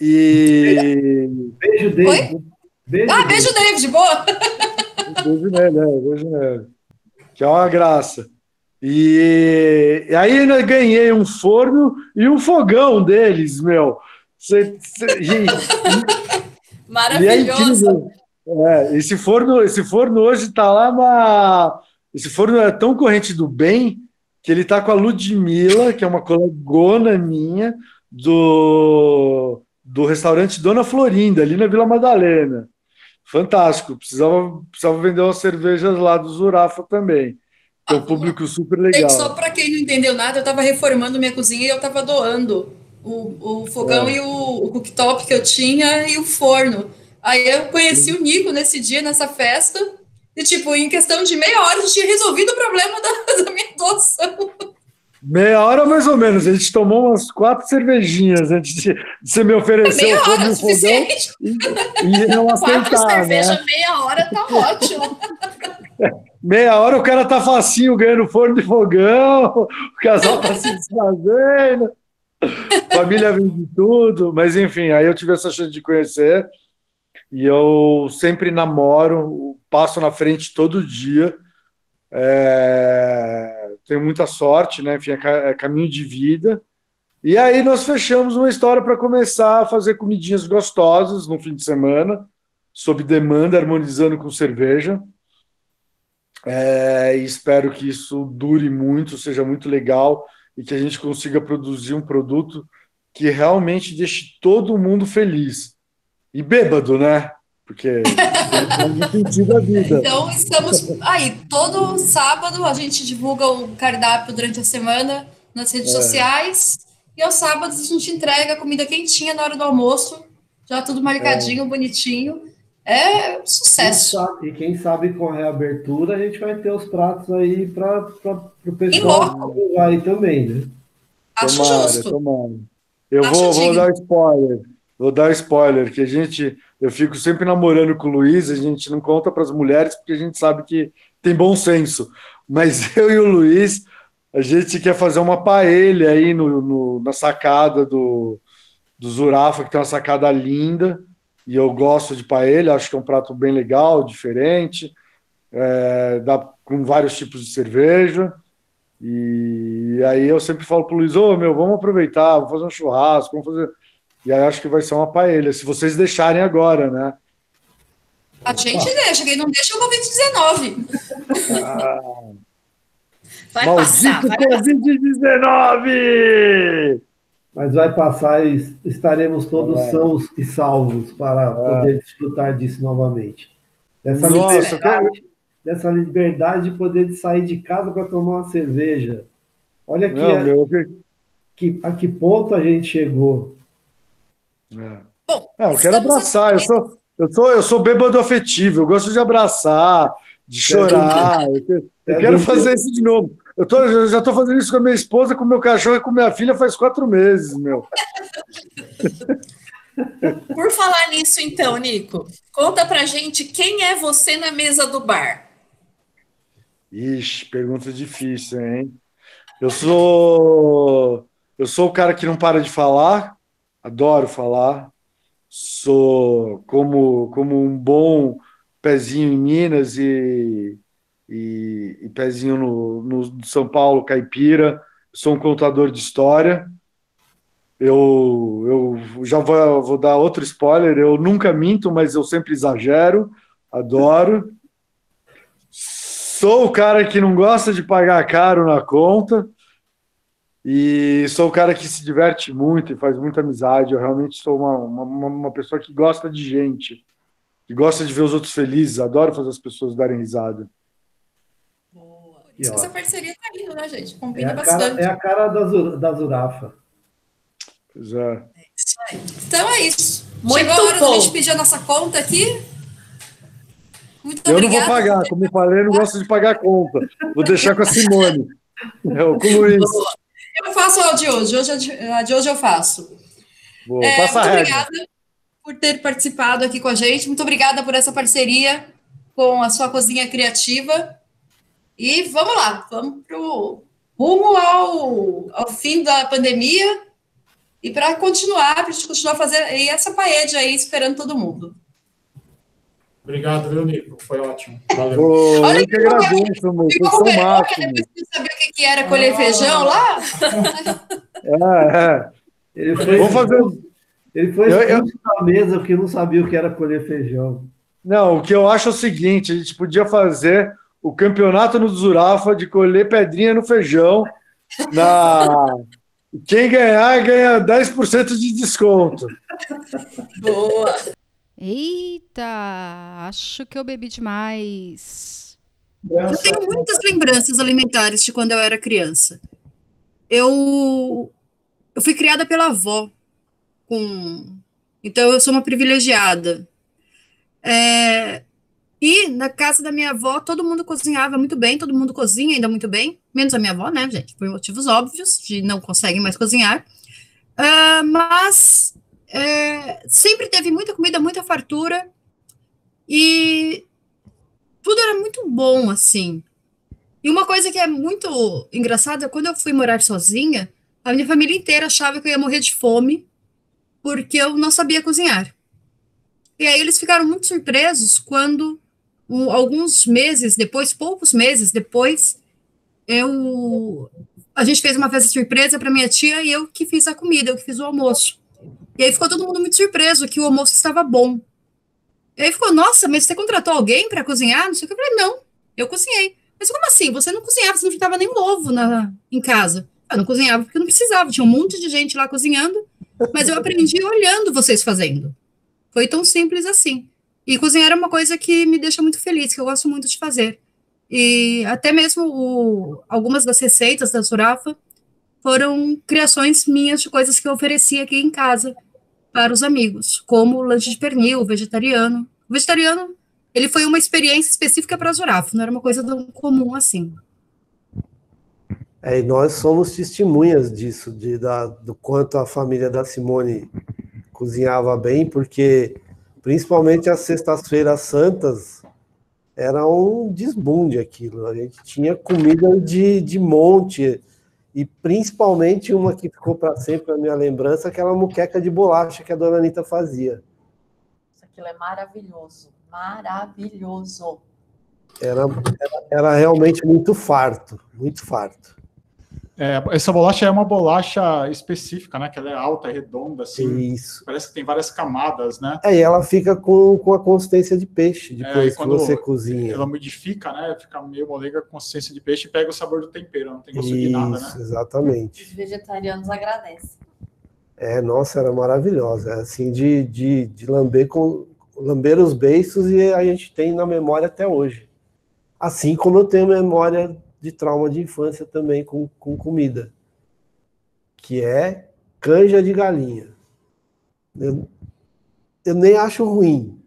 E. Beijo, David. Beijo, ah, beijo, David, boa! Beijo nele, né? Beijo nele. Que é uma graça. E, e aí eu ganhei um forno e um fogão deles, meu. Cê, cê, [LAUGHS] e, Maravilhoso. É, esse forno, esse forno hoje está lá na. Esse forno é tão corrente do bem que ele está com a Ludmilla, que é uma colegona minha, do, do restaurante Dona Florinda, ali na Vila Madalena. Fantástico. Precisava, precisava vender umas cervejas lá do Zurafa também. Tem um público super legal. Só para quem não entendeu nada, eu estava reformando minha cozinha e eu estava doando o, o fogão é. e o, o cooktop que eu tinha e o forno. Aí eu conheci o Nico nesse dia, nessa festa, e tipo, em questão de meia hora, a gente tinha resolvido o problema da, [LAUGHS] da minha doação. Meia hora mais ou menos. A gente tomou umas quatro cervejinhas antes de, de você me oferecer meia o fogão e, e não aceitar, Quatro cervejas, né? meia hora tá ótimo. [LAUGHS] Meia hora o cara tá facinho ganhando forno de fogão, o casal tá se desfazendo, [LAUGHS] família vende tudo, mas enfim, aí eu tive essa chance de conhecer e eu sempre namoro, passo na frente todo dia, é, tenho muita sorte, né? Enfim, é, é caminho de vida. E aí nós fechamos uma história para começar a fazer comidinhas gostosas no fim de semana, sob demanda, harmonizando com cerveja. É, espero que isso dure muito, seja muito legal e que a gente consiga produzir um produto que realmente deixe todo mundo feliz. E bêbado, né? Porque [LAUGHS] sentido a vida. Então, estamos aí. Todo sábado a gente divulga o cardápio durante a semana nas redes é. sociais. E aos sábados a gente entrega a comida quentinha na hora do almoço. Já tudo marcadinho, é. bonitinho. É sucesso. E quem sabe com a reabertura a gente vai ter os pratos aí para o pessoal aí também, né? Acho tomara, justo. Tomara. Eu vou, vou dar spoiler. Vou dar spoiler, que a gente. Eu fico sempre namorando com o Luiz, a gente não conta para as mulheres, porque a gente sabe que tem bom senso. Mas [LAUGHS] eu e o Luiz, a gente quer fazer uma paella aí no, no na sacada do, do Zurafa, que tem uma sacada linda e eu gosto de paella, acho que é um prato bem legal, diferente, é, dá com vários tipos de cerveja. E aí eu sempre falo para o Luiz, ô oh, meu, vamos aproveitar, vamos fazer um churrasco, vamos fazer. E aí acho que vai ser uma paella, se vocês deixarem agora, né? A gente deixa, quem não deixa é o Covid-19. Vai Maldito passar, vai passar. Covid-19! Mas vai passar e estaremos todos É. sãos e salvos para poder desfrutar disso novamente. Dessa Nossa, liberdade, dessa liberdade de poder sair de casa para tomar uma cerveja. Olha aqui Não, a, meu, eu- que, a que ponto a gente chegou. É. Bom, É, eu quero abraçar, eu sou, eu, sou, eu sou bêbado afetivo, eu gosto de abraçar, de chorar. Eu, que- eu quero fazer isso de novo. Eu, tô, eu já estou fazendo isso com a minha esposa, com o meu cachorro e com minha filha faz quatro meses, meu. [LAUGHS] Por falar nisso, então, Nico, conta pra gente quem é você na mesa do bar. Ixi, pergunta difícil, hein? Eu sou eu sou o cara que não para de falar, adoro falar. Sou como como um bom pezinho em Minas e, e, e pezinho no, no São Paulo caipira. Sou um contador de história. Eu, eu já vou, vou dar outro spoiler. Eu nunca minto, mas eu sempre exagero. Adoro. Sou o cara que não gosta de pagar caro na conta e sou o cara que se diverte muito e faz muita amizade. Eu realmente sou uma, uma, uma pessoa que gosta de gente, que gosta de ver os outros felizes. Adoro fazer as pessoas darem risada. Boa. Isso que essa parceria tá indo, né, gente? É Combina a bastante. cara, é a cara da, da Zurafa. Pois é. Isso aí. Então é isso. Muito Chegou a hora da bom. gente pedir a nossa conta aqui. Muito Eu não vou pagar, como eu falei, eu não gosto de pagar conta. Vou deixar com a Simone. Eu, com o Luiz. Eu faço a de hoje. hoje a, de, hoje eu faço. Vou, É, muito obrigada por ter participado aqui com a gente. Muito obrigada por essa parceria com a sua cozinha criativa. E vamos lá, vamos pro rumo ao, ao fim da pandemia e para continuar, para a gente continuar fazendo essa paella aí esperando todo mundo. Obrigado, viu, Nico? Foi ótimo. Valeu. Pô, Olha eu que agradeço, meu. Ficou Vocês são vergonha máximos. de saber o que, era colher feijão lá? [LAUGHS] É, é. Ele foi, Vamos fazer. ele foi Eu- eu- da mesa porque não sabia o que era colher feijão. Não, o que eu acho é o seguinte: a gente podia fazer o campeonato no Zurafa de colher pedrinha no feijão. Na... Quem ganhar, ganha 10% de desconto. Boa! Eita, acho que eu bebi demais. Eu tenho muitas lembranças alimentares de quando eu era criança. Eu, eu fui criada pela avó, com, então eu sou uma privilegiada. É, e na casa da minha avó, todo mundo cozinhava muito bem, todo mundo cozinha ainda muito bem, menos a minha avó, né, gente, por motivos óbvios, de não conseguem mais cozinhar. Ah, mas é, sempre teve muita comida, muita fartura, e tudo era muito bom, assim. E uma coisa que é muito engraçada, quando eu fui morar sozinha, a minha família inteira achava que eu ia morrer de fome, porque eu não sabia cozinhar. E aí eles ficaram muito surpresos quando, um, alguns meses depois, poucos meses depois, eu a gente fez uma festa surpresa para minha tia e eu que fiz a comida, eu que fiz o almoço. E aí ficou todo mundo muito surpreso que o almoço estava bom. E aí ficou, nossa, mas você contratou alguém para cozinhar? Não sei o que. Eu falei, não, eu cozinhei. Mas como assim? Você não cozinhava, você não fritava nem ovo na, em casa. Eu não cozinhava porque eu não precisava, tinha um monte de gente lá cozinhando, mas eu aprendi olhando vocês fazendo. Foi tão simples assim. E cozinhar é uma coisa que me deixa muito feliz, que eu gosto muito de fazer. E até mesmo o, algumas das receitas da Surafa foram criações minhas de coisas que eu oferecia aqui em casa para os amigos, como lanche de pernil, vegetariano. O vegetariano, ele foi uma experiência específica para a Surafa, não era uma coisa tão comum assim. É, e nós somos testemunhas disso, de, da, do quanto a família da Simone cozinhava bem, porque principalmente as sextas-feiras santas era um desbunde aquilo. A gente tinha comida de, de monte, e principalmente uma que ficou para sempre na minha lembrança, aquela muqueca de bolacha que a dona Anitta fazia. Aquilo é maravilhoso. Maravilhoso. Era, era, era realmente muito farto, muito farto. É, essa bolacha é uma bolacha específica, né? Que ela é alta, redonda, assim. Isso. Parece que tem várias camadas, né? É, e ela fica com, com a consistência de peixe É, depois e que quando você cozinha. Ela modifica, né? Fica meio molega com consistência de peixe e pega o sabor do tempero, não tem gosto de nada, Isso, né? exatamente. Os vegetarianos agradecem. É, nossa, era maravilhosa. Assim, de, de, de lamber, com, lamber os beiços e a gente tem na memória até hoje. Assim como eu tenho memória de trauma de infância também com, com comida, que é canja de galinha. Eu, eu nem acho ruim.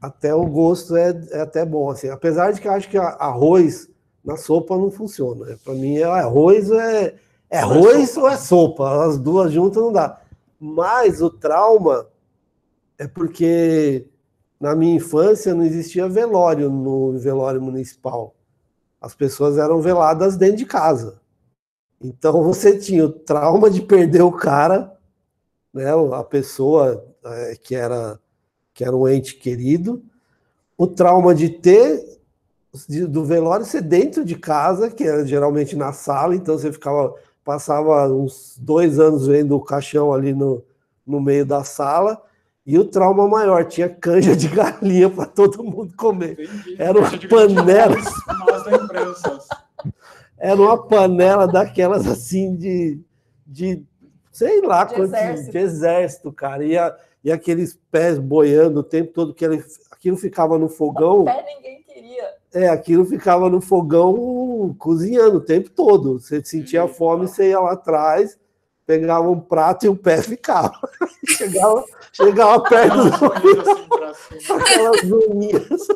Até o gosto é, é até bom. Assim. Apesar de que eu acho que arroz na sopa não funciona. Para mim, é arroz ou é, é arroz ou é sopa. As duas juntas não dá. Mas o trauma é porque na minha infância não existia velório no velório municipal. As pessoas eram veladas dentro de casa. Então você tinha o trauma de perder o cara, né, a pessoa eh, que era que era um ente querido, o trauma de ter de- do velório ser dentro de casa, que era geralmente na sala, então você ficava passava uns dois anos vendo o caixão ali no, no meio da sala, e o trauma maior, tinha canja de galinha para todo mundo comer. Entendi. Era uma panela. Era uma panela daquelas assim de, de sei lá, De quantos- exército. de exército, cara. E, a- e aqueles pés boiando o tempo todo, que ele, aquilo ficava no fogão. Pé ninguém queria. É, aquilo ficava no fogão cozinhando o tempo todo. Você sentia fome, você ia lá atrás, pegava um prato e o pé ficava. [LAUGHS] chegava, chegava perto do aquelas unhas.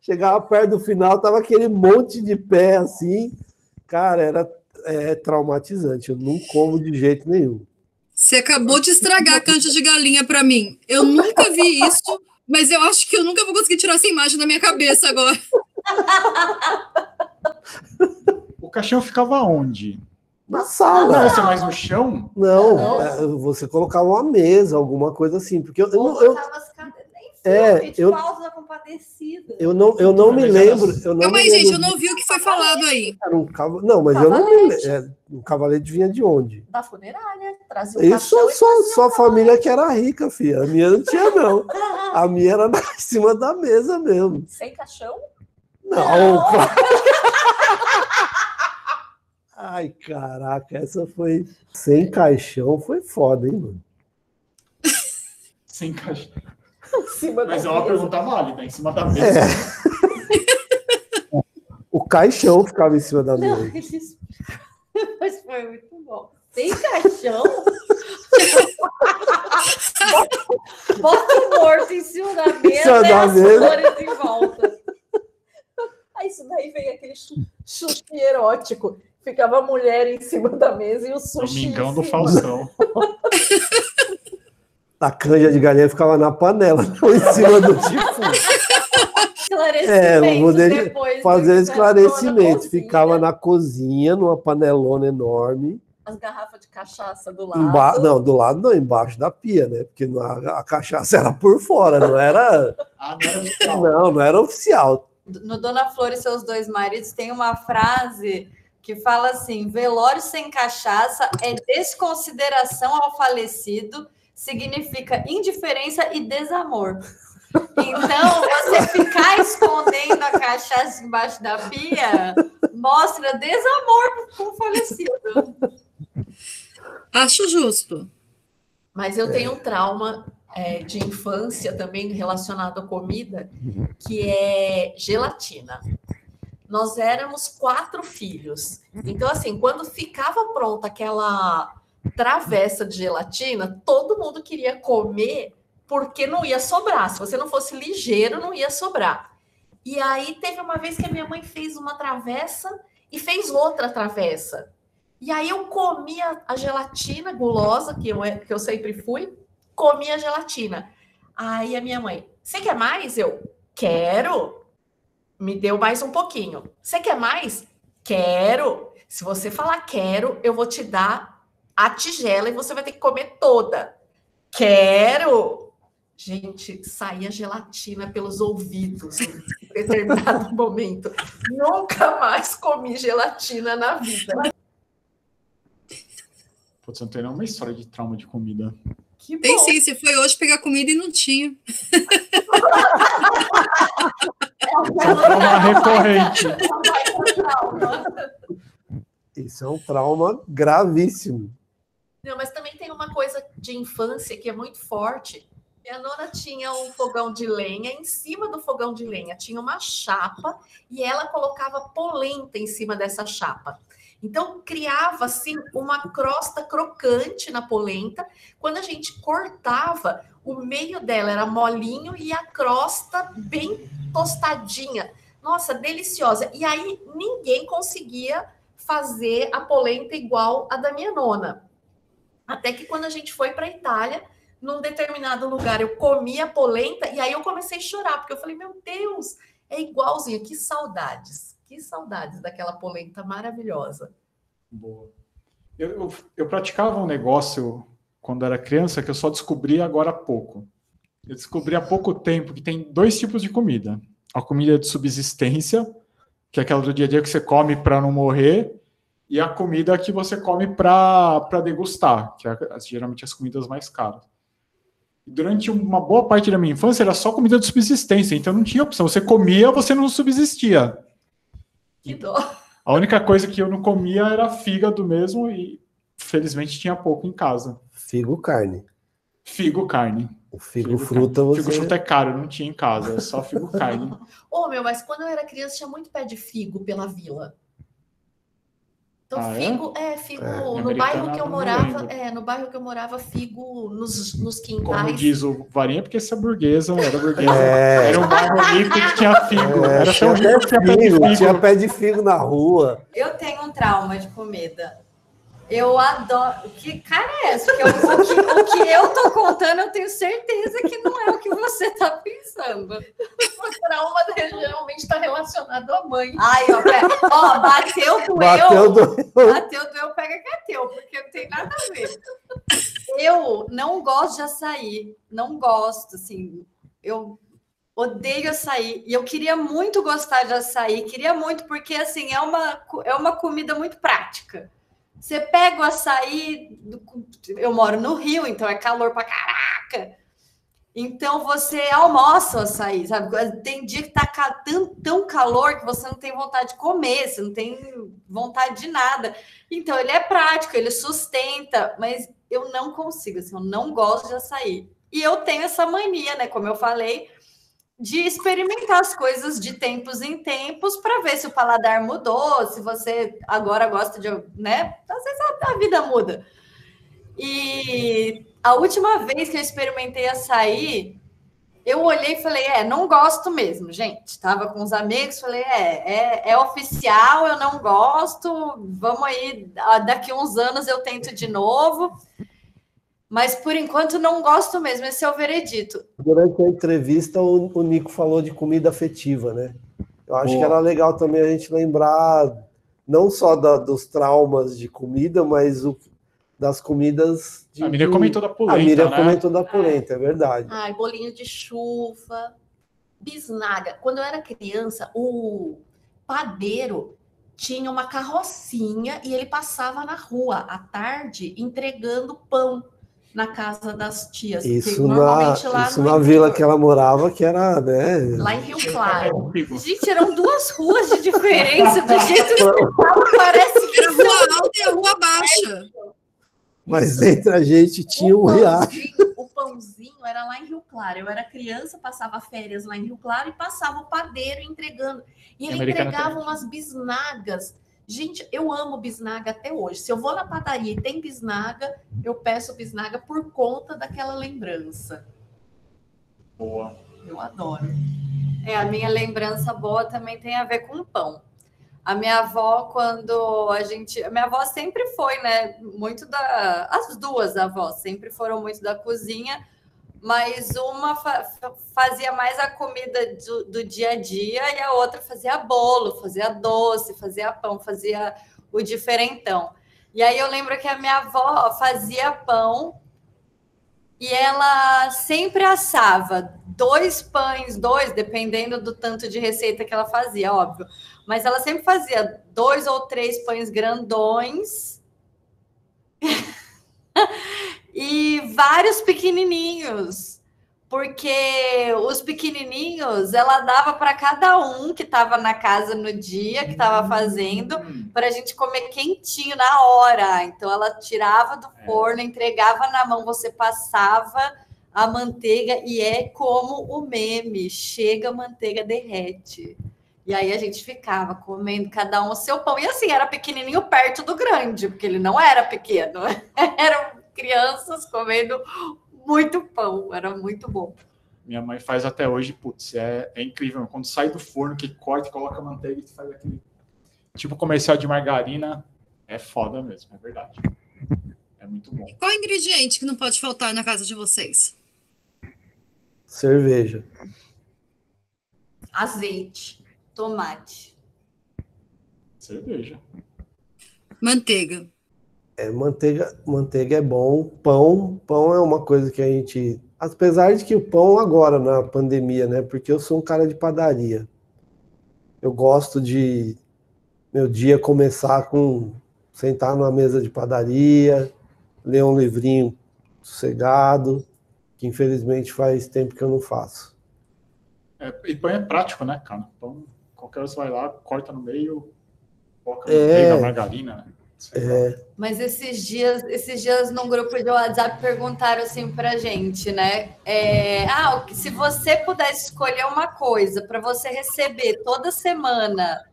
Chegava perto do final, tava aquele monte de pé assim. Cara, era é, traumatizante. Eu não como de jeito nenhum. Você acabou de estragar a canja de galinha pra mim. Eu nunca vi isso, mas eu acho que eu nunca vou conseguir tirar essa imagem da minha cabeça agora. O caixão ficava onde? Na Não, sala. você mais no chão? Não, Não. é, você colocava uma mesa, alguma coisa assim. Porque eu, eu, não- eu, É, eu- tipo Alto da Compadecida. eu não, eu não me era- lembro. Eu não Calma aí, gente, eu não ouvi o que foi falado aí. Era um. Não, mas eu não me Cavalete. lembro. É, um cavalete vinha de onde? Da funerária. Trazia o Isso caixão só, só o família que era rica, filha. A minha não tinha, não. [LAUGHS] A minha era na, [LAUGHS] em cima da mesa mesmo. Sem caixão? Não, claro. [LAUGHS] Ai, caraca, essa foi. Sem caixão foi foda, hein, mano? [LAUGHS] Sem caixão. Em cima Mas é uma pergunta válida, em cima da mesa. É. O caixão ficava em cima da Não, mesa. eles... [LAUGHS] Mas foi muito bom. Sem caixão? [LAUGHS] Bota o morto em cima da mesa cima e da as mesa. flores em volta. Aí isso daí veio aquele chu- sushi erótico. Ficava a mulher em cima da mesa e o sushi. Domingão do. Faustão. A canja de galinha ficava na panela, não em cima do [LAUGHS] tipo. Esclarecimento É, vou de- depois. Fazer esclarecimento. cozinha. Ficava na cozinha, numa panelona enorme. As garrafas de cachaça do lado. Emba... Não, do lado não, embaixo da pia, né? Porque a, a cachaça era por fora, não era. Ah. Não, não era oficial. No Dona Flor e seus dois maridos tem uma frase que fala assim: velório sem cachaça é desconsideração ao falecido, significa indiferença e desamor. Então, você ficar escondendo a cachaça embaixo da pia mostra desamor com o falecido. Acho justo. Mas eu tenho um trauma é, de infância também relacionado à comida, que é gelatina. Nós éramos quatro filhos. Então, assim, quando ficava pronta aquela travessa de gelatina, todo mundo queria comer porque não ia sobrar. Se você não fosse ligeiro, não ia sobrar. E aí teve uma vez que a minha mãe fez uma travessa e fez outra travessa. E aí eu comia a gelatina gulosa, que eu, é- que eu sempre fui, comia a gelatina. Aí a minha mãe, você quer mais? Eu, quero. Me deu mais um pouquinho. Você quer mais? Quero. Se você falar quero, eu vou te dar a tigela e você vai ter que comer toda. Quero. Gente, saía gelatina pelos ouvidos em [LAUGHS] determinado momento. Nunca mais comi gelatina na vida. Putz, eu não tenho nenhuma história de trauma de comida. Que Tem bom. sim, você foi hoje pegar comida e não tinha. [LAUGHS] É um trauma recorrente. Isso é um trauma gravíssimo. Não, mas também tem uma coisa de infância que é muito forte. Minha nona tinha um fogão de lenha, em cima do fogão de lenha tinha uma chapa e ela colocava polenta em cima dessa chapa. Então criava assim uma crosta crocante na polenta. Quando a gente cortava, o meio dela era molinho e a crosta bem tostadinha. Nossa, deliciosa. E aí ninguém conseguia fazer a polenta igual a da minha nona. Até que quando a gente foi para a Itália, num determinado lugar, eu comi a polenta e aí eu comecei a chorar, porque eu falei, meu Deus, é igualzinho, que saudades, que saudades daquela polenta maravilhosa. Boa. Eu, eu, eu praticava um negócio quando era criança que eu só descobri agora há pouco. Eu descobri há pouco tempo que tem dois tipos de comida. A comida de subsistência, que é aquela do dia a dia que você come para não morrer, e a comida que você come para degustar, que é geralmente as comidas mais caras. Durante uma boa parte da minha infância era só comida de subsistência, então não tinha opção. Você comia, você não subsistia. Que dó. A única coisa que eu não comia era fígado mesmo e felizmente tinha pouco em casa. Figo carne. Figo carne. O figo, Figo fruta carne. você. Figo fruta é caro, não tinha em casa, é só figo [LAUGHS] carne. Ô, meu, mas quando eu era criança tinha muito pé de figo pela vila. Então, Ah, é? figo, é, figo, É, no americana bairro que eu morava, é, no bairro que eu morava, figo nos, nos Como quintais. diz o Varinha, porque essa burguesa era burguesa. [LAUGHS] É. Era um bairro rico que tinha figo. É, era tão rico que tinha pé de figo. tinha pé de figo na rua. Eu tenho um trauma de comida. Eu adoro. Que cara é essa? Porque eu- o, que, o que eu tô contando, eu tenho certeza que não é o que você tá pensando. O trauma geralmente está relacionado à mãe. Ai, ó, pera. ó bateu, doeu. Bateu do. Bateu, doeu, pega que é teu, porque não tem nada a ver. Eu não gosto de açaí. Não gosto, assim. Eu odeio açaí. E eu queria muito gostar de açaí. Queria muito, porque, assim, é uma, é uma comida muito prática. Você pega o açaí. Eu moro no Rio, então é calor pra caraca. Então você almoça o açaí, sabe? Tem dia que tá tão, tão calor que você não tem vontade de comer, você não tem vontade de nada. Então ele é prático, ele sustenta, mas eu não consigo, assim, eu não gosto de açaí. E eu tenho essa mania, né? Como eu falei, de experimentar as coisas de tempos em tempos para ver se o paladar mudou, se você agora gosta de, né? Às vezes a, vida muda. E a última vez que eu experimentei açaí, eu olhei e falei, é, não gosto mesmo, gente. Tava com os amigos, falei, é, é, é oficial, eu não gosto. Vamos aí, daqui uns anos eu tento de novo. Mas por enquanto não gosto mesmo, esse é o veredito. Durante a entrevista, o, o Nico falou de comida afetiva, né? Eu acho Boa. que era legal também a gente lembrar não só da- dos traumas de comida, mas o- das comidas de. A Miriam de- comentou da A polenta, Miriam né? comentou da polenta, é verdade. Ai, bolinho de chuva, bisnaga. Quando eu era criança, o padeiro tinha uma carrocinha e ele passava na rua à tarde entregando pão na casa das tias. Isso, na, isso na vila interior, que ela morava, que era, né? Lá em Rio Claro. Figo. Gente, eram duas ruas de diferença, do jeito que [LAUGHS] parece que Era a rua alta e a rua baixa. Mas entre a gente tinha um o riacho. o pãozinho era lá em Rio Claro. Eu era criança, passava férias lá em Rio Claro e passava o padeiro entregando. E ele entregava também. umas bisnagas. Gente, eu amo bisnaga até hoje. Se eu vou na padaria e tem bisnaga, eu peço bisnaga por conta daquela lembrança. Boa. Eu adoro. É, a minha lembrança boa também tem a ver com pão. A minha avó, quando a gente. A minha avó sempre foi, né? Muito da. As duas avós sempre foram muito da cozinha, mas uma fa- fa- fazia mais a comida do, do dia a dia e a outra fazia bolo, fazia doce, fazia pão, fazia o diferentão. E aí eu lembro que a minha avó fazia pão e ela sempre assava dois pães, dois, dependendo do tanto de receita que ela fazia, óbvio. Mas ela sempre fazia dois ou três pães grandões. [LAUGHS] e vários pequenininhos. Porque os pequenininhos ela dava para cada um que estava na casa no dia que estava fazendo, para a gente comer quentinho na hora. Então ela tirava do forno, entregava na mão, você passava a manteiga e é como o meme, chega a manteiga derrete. E aí a gente ficava comendo cada um o seu pão. E assim, era pequenininho perto do grande, porque ele não era pequeno. [LAUGHS] Eram crianças comendo muito pão, era muito bom. Minha mãe faz até hoje, putz, é, é incrível. Quando sai do forno, que corta e coloca manteiga e faz aquele tipo comercial de margarina, é foda mesmo, é verdade. É muito bom. Qual ingrediente que não pode faltar na casa de vocês? Cerveja. Azeite, tomate. Cerveja. Manteiga. É, manteiga, manteiga é bom. Pão, pão é uma coisa que a gente. Apesar de que o pão agora na pandemia, né? Porque eu sou um cara de padaria. Eu gosto de meu dia começar com sentar numa mesa de padaria, ler um livrinho sossegado, que infelizmente faz tempo que eu não faço. É, e pão é prático, né, cara? Pão, qualquer hora você vai lá, corta no meio, coloca É. manteiga, margarina, né? É, Mas esses dias, esses dias num grupo de WhatsApp perguntaram assim pra gente, né? É, ah, se você pudesse escolher uma coisa para você receber toda semana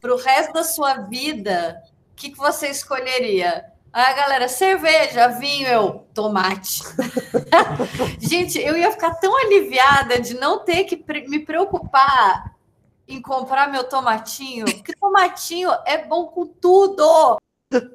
para o resto da sua vida, o que, que você escolheria? Ah, galera, cerveja, vinho, eu, tomate. [LAUGHS] gente, eu ia ficar tão aliviada de não ter que me preocupar em comprar meu tomatinho, porque tomatinho é bom com tudo.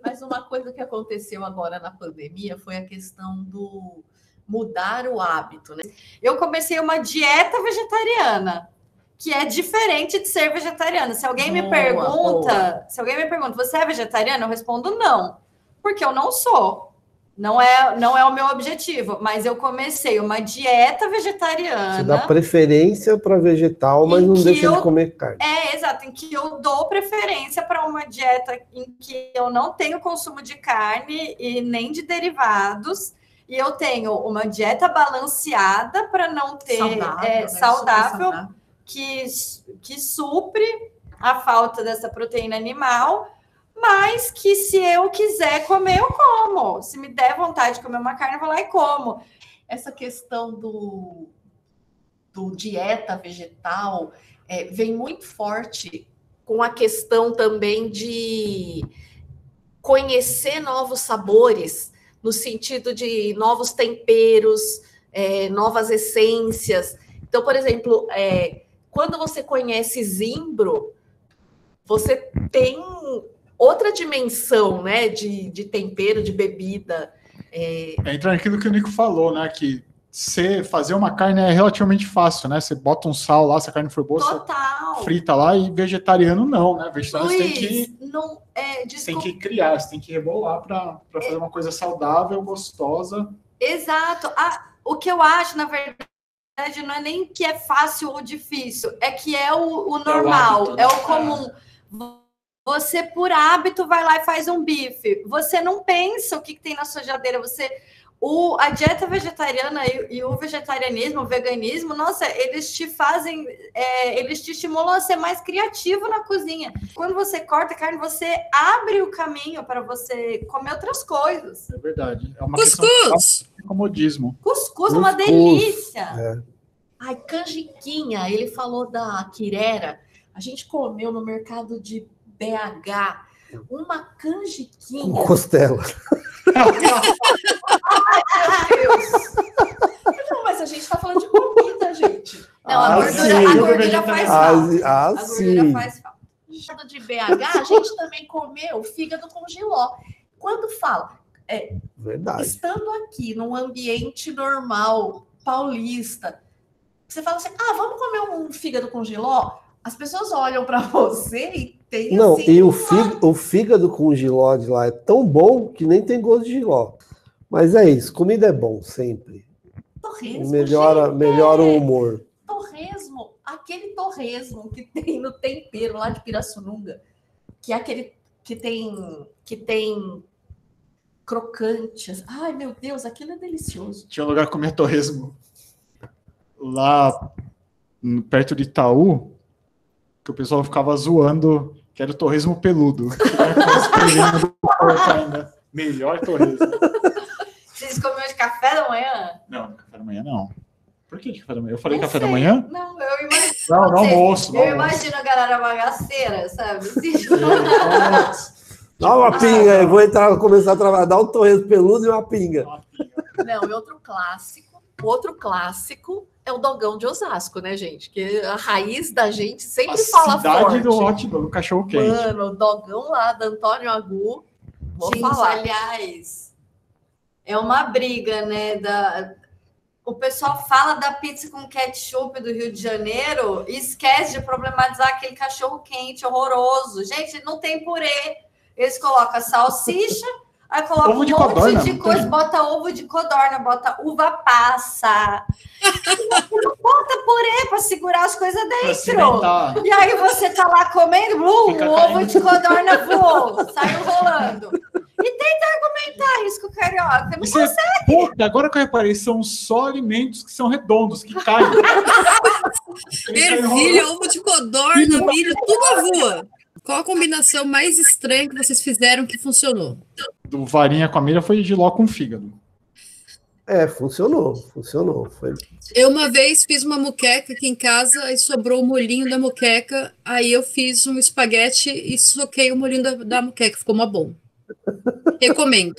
Mas uma coisa que aconteceu agora na pandemia foi a questão do mudar o hábito, né? eu comecei uma dieta vegetariana, que é diferente de ser vegetariana. Se alguém me Boa, pergunta, se alguém me pergunta, você é vegetariana? Eu respondo não, porque eu não sou. Não é, não é o meu objetivo, mas eu comecei uma dieta você vegetariana. dá preferência para vegetal, mas não deixa eu- de comer carne. É, exato, em que eu dou preferência para uma dieta em que eu não tenho consumo de carne e nem de derivados, e eu tenho uma dieta balanceada para não ter Saudável, é, né? saudável, Super que, que supre a falta dessa proteína animal, mas que se eu quiser comer, eu como. Se me der vontade de comer uma carne, eu vou lá e como. essa questão do, do dieta vegetal é, vem muito forte com a questão também de conhecer novos sabores, no sentido de novos temperos, é, novas essências. Então, por exemplo, é, quando você conhece zimbro, você tem outra dimensão né, de, de tempero, de bebida. É, Entra naquilo que o Nico falou, né? Que você fazer uma carne é relativamente fácil, né? Você bota um sal lá, se a carne for boa, Total. frita lá, e vegetariano não, né? Vegetariano você tem que, Luiz, não, é, você tem desculpa. que criar, você tem que rebolar para fazer uma coisa saudável, gostosa. Exato. Ah, o que eu acho, na verdade, não é nem que é fácil ou difícil, é que é o, o normal, hábito, é, né? o comum. Você, por hábito, vai lá e faz um bife. Você não pensa o que, que tem na sua geladeira. Você, o, a dieta vegetariana e, e o vegetarianismo, o veganismo, nossa, eles te fazem, é, eles te estimulam a ser mais criativo na cozinha. Quando você corta carne, você abre o caminho para você comer outras coisas. É verdade. É uma Cuscuz! de comodismo. Cuscuz, uma Cuscuz. delícia. É. Ai, canjiquinha, ele falou da quirera. A gente comeu no mercado de BH uma Com canjiquinha. costela. Não, mas a gente tá falando de comida, gente. Não, a Ah, gordura, sim. a gordura faz Ah, falta. ah, A gordura sim. faz falta. De BH, a gente também comeu fígado com giló. Quando fala, Verdade. estando aqui num ambiente normal, paulista, você fala assim: ah, vamos comer um fígado com giló? As pessoas olham para [LAUGHS] você e tem Não, assim, e o fígado, o fígado com giló de lá é tão bom que nem tem gosto de giló. Mas é isso, comida é bom sempre. torresmo. Melhora, gente, melhora o humor. torresmo, aquele torresmo que tem no tempero lá de Pirassununga, que é aquele que tem que tem crocante. Ai, meu Deus, aquilo é delicioso. Tinha um lugar que comia torresmo lá perto de Itaú, que o pessoal ficava zoando que era o torresmo peludo. do porco ainda. Melhor torresmo. Vocês comiam de café da manhã? Não, café da manhã não. Por que de café da manhã? Eu falei Não café da sei. manhã? Não, eu imagino. Não, no Vocês- almoço. Eu almoço. imagino a galera bagaceira, sabe? [LAUGHS] Assim, Dá uma pinga, eu vou entrar, começar a trabalhar, dá um torresmo peludo e uma pinga. Não, e outro clássico, outro clássico é o dogão de Osasco, né, gente? Que a raiz da gente sempre A fala cidade forte. do hot dog, do cachorro quente. Mano, o dogão lá da Antônio Agu. Vou Gente, falar. aliás, é uma briga, né? Da... O pessoal fala da pizza com ketchup do Rio de Janeiro e esquece de problematizar aquele cachorro quente horroroso. Gente, não tem purê. Eles colocam salsicha, [LAUGHS] aí colocam Ovo de um monte codorna, de coisa, tem? bota ovo de codorna, bota uva passa. não bota purê para segurar as coisas dentro. E aí você tá lá comendo, blum, Fica o ovo de codorna voou, saiu rolando. E tenta argumentar isso com o carioca. Não Isso é- consegue. Puta, agora que eu reparei, são só alimentos que são redondos, que caem. [LAUGHS] Ervilha, ovo de codorna, milho, tudo a voa. Qual a combinação mais estranha que vocês fizeram que funcionou? Do varinha com a mira foi de ló com fígado. É, funcionou, funcionou. Foi Eu uma vez fiz uma muqueca aqui em casa e sobrou o molhinho da muqueca. Aí eu fiz um espaguete e soquei o molhinho da, da muqueca. Ficou uma bom. [LAUGHS] Recomendo.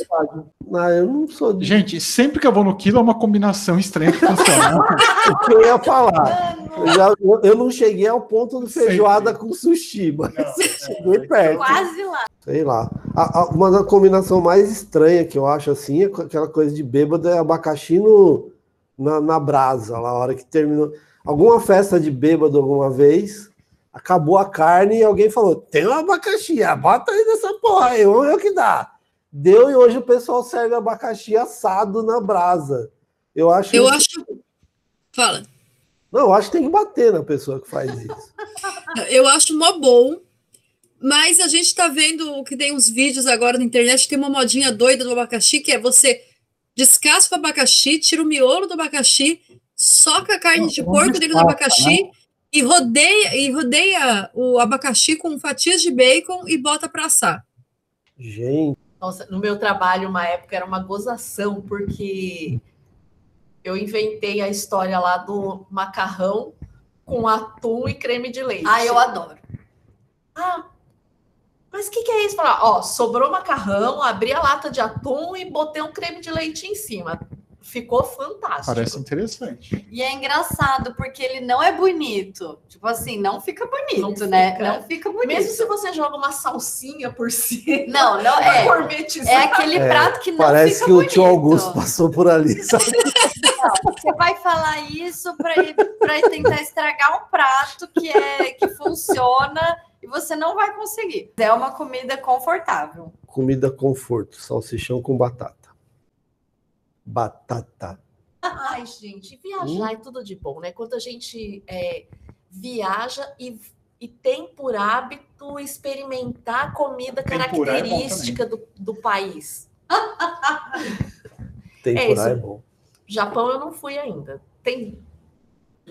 Ah, eu não sou de Gente, sempre que eu vou no quilo é uma combinação estranha que funciona. [LAUGHS] o que eu ia falar. Eu, já- eu- eu não cheguei ao ponto do feijoada com sushi, mas [LAUGHS] cheguei perto. Quase lá. Sei lá. A- a- uma da combinação mais estranha que eu acho assim é aquela coisa de bêbado é abacaxi no, na, na brasa, lá, a hora que terminou. Alguma festa de bêbado alguma vez, acabou a carne e alguém falou: tem um abacaxi, bota aí nessa porra aí, vamos ver o que dá. Deu e hoje o pessoal serve abacaxi assado na brasa. Eu acho. Eu acho. Fala. Não, eu acho que tem que bater na pessoa que faz isso. Eu acho mó bom. Mas a gente tá vendo que tem uns vídeos agora na internet, tem uma modinha doida do abacaxi, que é você descasca o abacaxi, tira o miolo do abacaxi, soca a carne de porco dentro do abacaxi e rodeia, e rodeia o abacaxi com fatias de bacon e bota pra assar. Gente, Nossa, no meu trabalho, uma época, era uma gozação, porque eu inventei a história lá do macarrão com atum e creme de leite. Ah, eu adoro. Ah, mas o que, que é isso? Falar, ó, sobrou macarrão, abri a lata de atum e botei um creme de leite em cima. Ficou fantástico. Parece interessante. E é engraçado, porque ele não é bonito. Tipo assim, não fica bonito, Não né? fica. Não fica bonito. Mesmo se você joga uma salsinha por cima, Não, não é. [LAUGHS] gourmetizar. É aquele É, prato que não parece fica que o bonito. tio Augusto passou por ali, [LAUGHS] sabe? Você vai falar isso para tentar estragar um prato que é que funciona e você não vai conseguir. É uma comida confortável. Comida conforto, salsichão com batata. Batata. [LAUGHS] Ai, gente, viajar é tudo de bom, né? Quando a gente é, viaja e, e tem por hábito experimentar a comida Tempurá é característica do, do país. [LAUGHS] Tempurá isso. é bom. Japão eu não fui ainda. Tem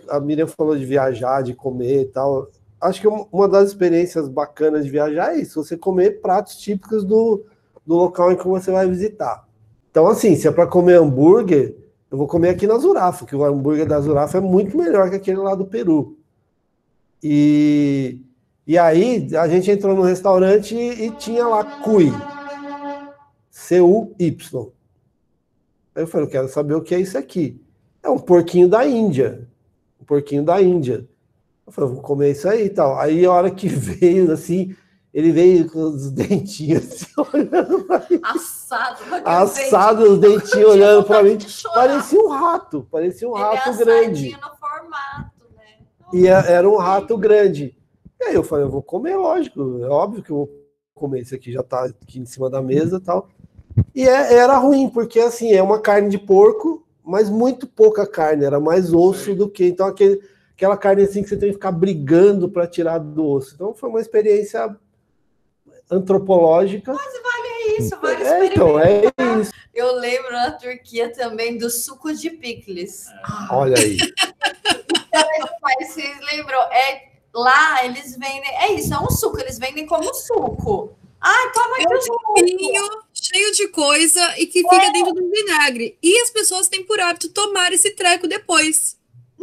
A Miriam falou de viajar, de comer e tal. Acho que um- uma das experiências bacanas de viajar é isso, você comer pratos típicos do, do local em que você vai visitar. Então, assim, se é para comer hambúrguer, eu vou comer aqui na Zurafa, que o hambúrguer da Zurafa é muito melhor que aquele lá do Peru. E, e aí, a gente entrou no restaurante e, e tinha lá cuy. C-U-Y. Aí eu falei, eu quero saber o que é isso aqui. É um porquinho da Índia. Um porquinho da Índia. Eu falei, vou comer isso aí e tal. Aí a hora que [LAUGHS] veio, assim, ele veio com os dentinhos assim, [LAUGHS] olhando pra mim. assado. Assado, os dentinhos olhando pra mim. Parecia um rato, parecia um Ele é rato grande. assadinho no formato, né? E é- era um rato grande. E aí eu falei, eu vou comer, lógico. É óbvio que eu vou comer. Esse aqui já tá aqui em cima da mesa e tal. E é- era ruim, porque assim, é uma carne de porco, mas muito pouca carne. Era mais osso do que. Então, aquele, aquela carne assim que você tem que ficar brigando para tirar do osso. Então, foi uma experiência antropológica. isso, vai É, então, é isso. Eu lembro na Turquia também do suco de picles. Olha aí. Mas vocês lembram? É, lá eles vendem. É isso, é um suco, eles vendem como suco. Ai, toma aqui É um suco. cheio de coisa e que fica dentro do vinagre. E as pessoas têm por hábito tomar esse treco depois.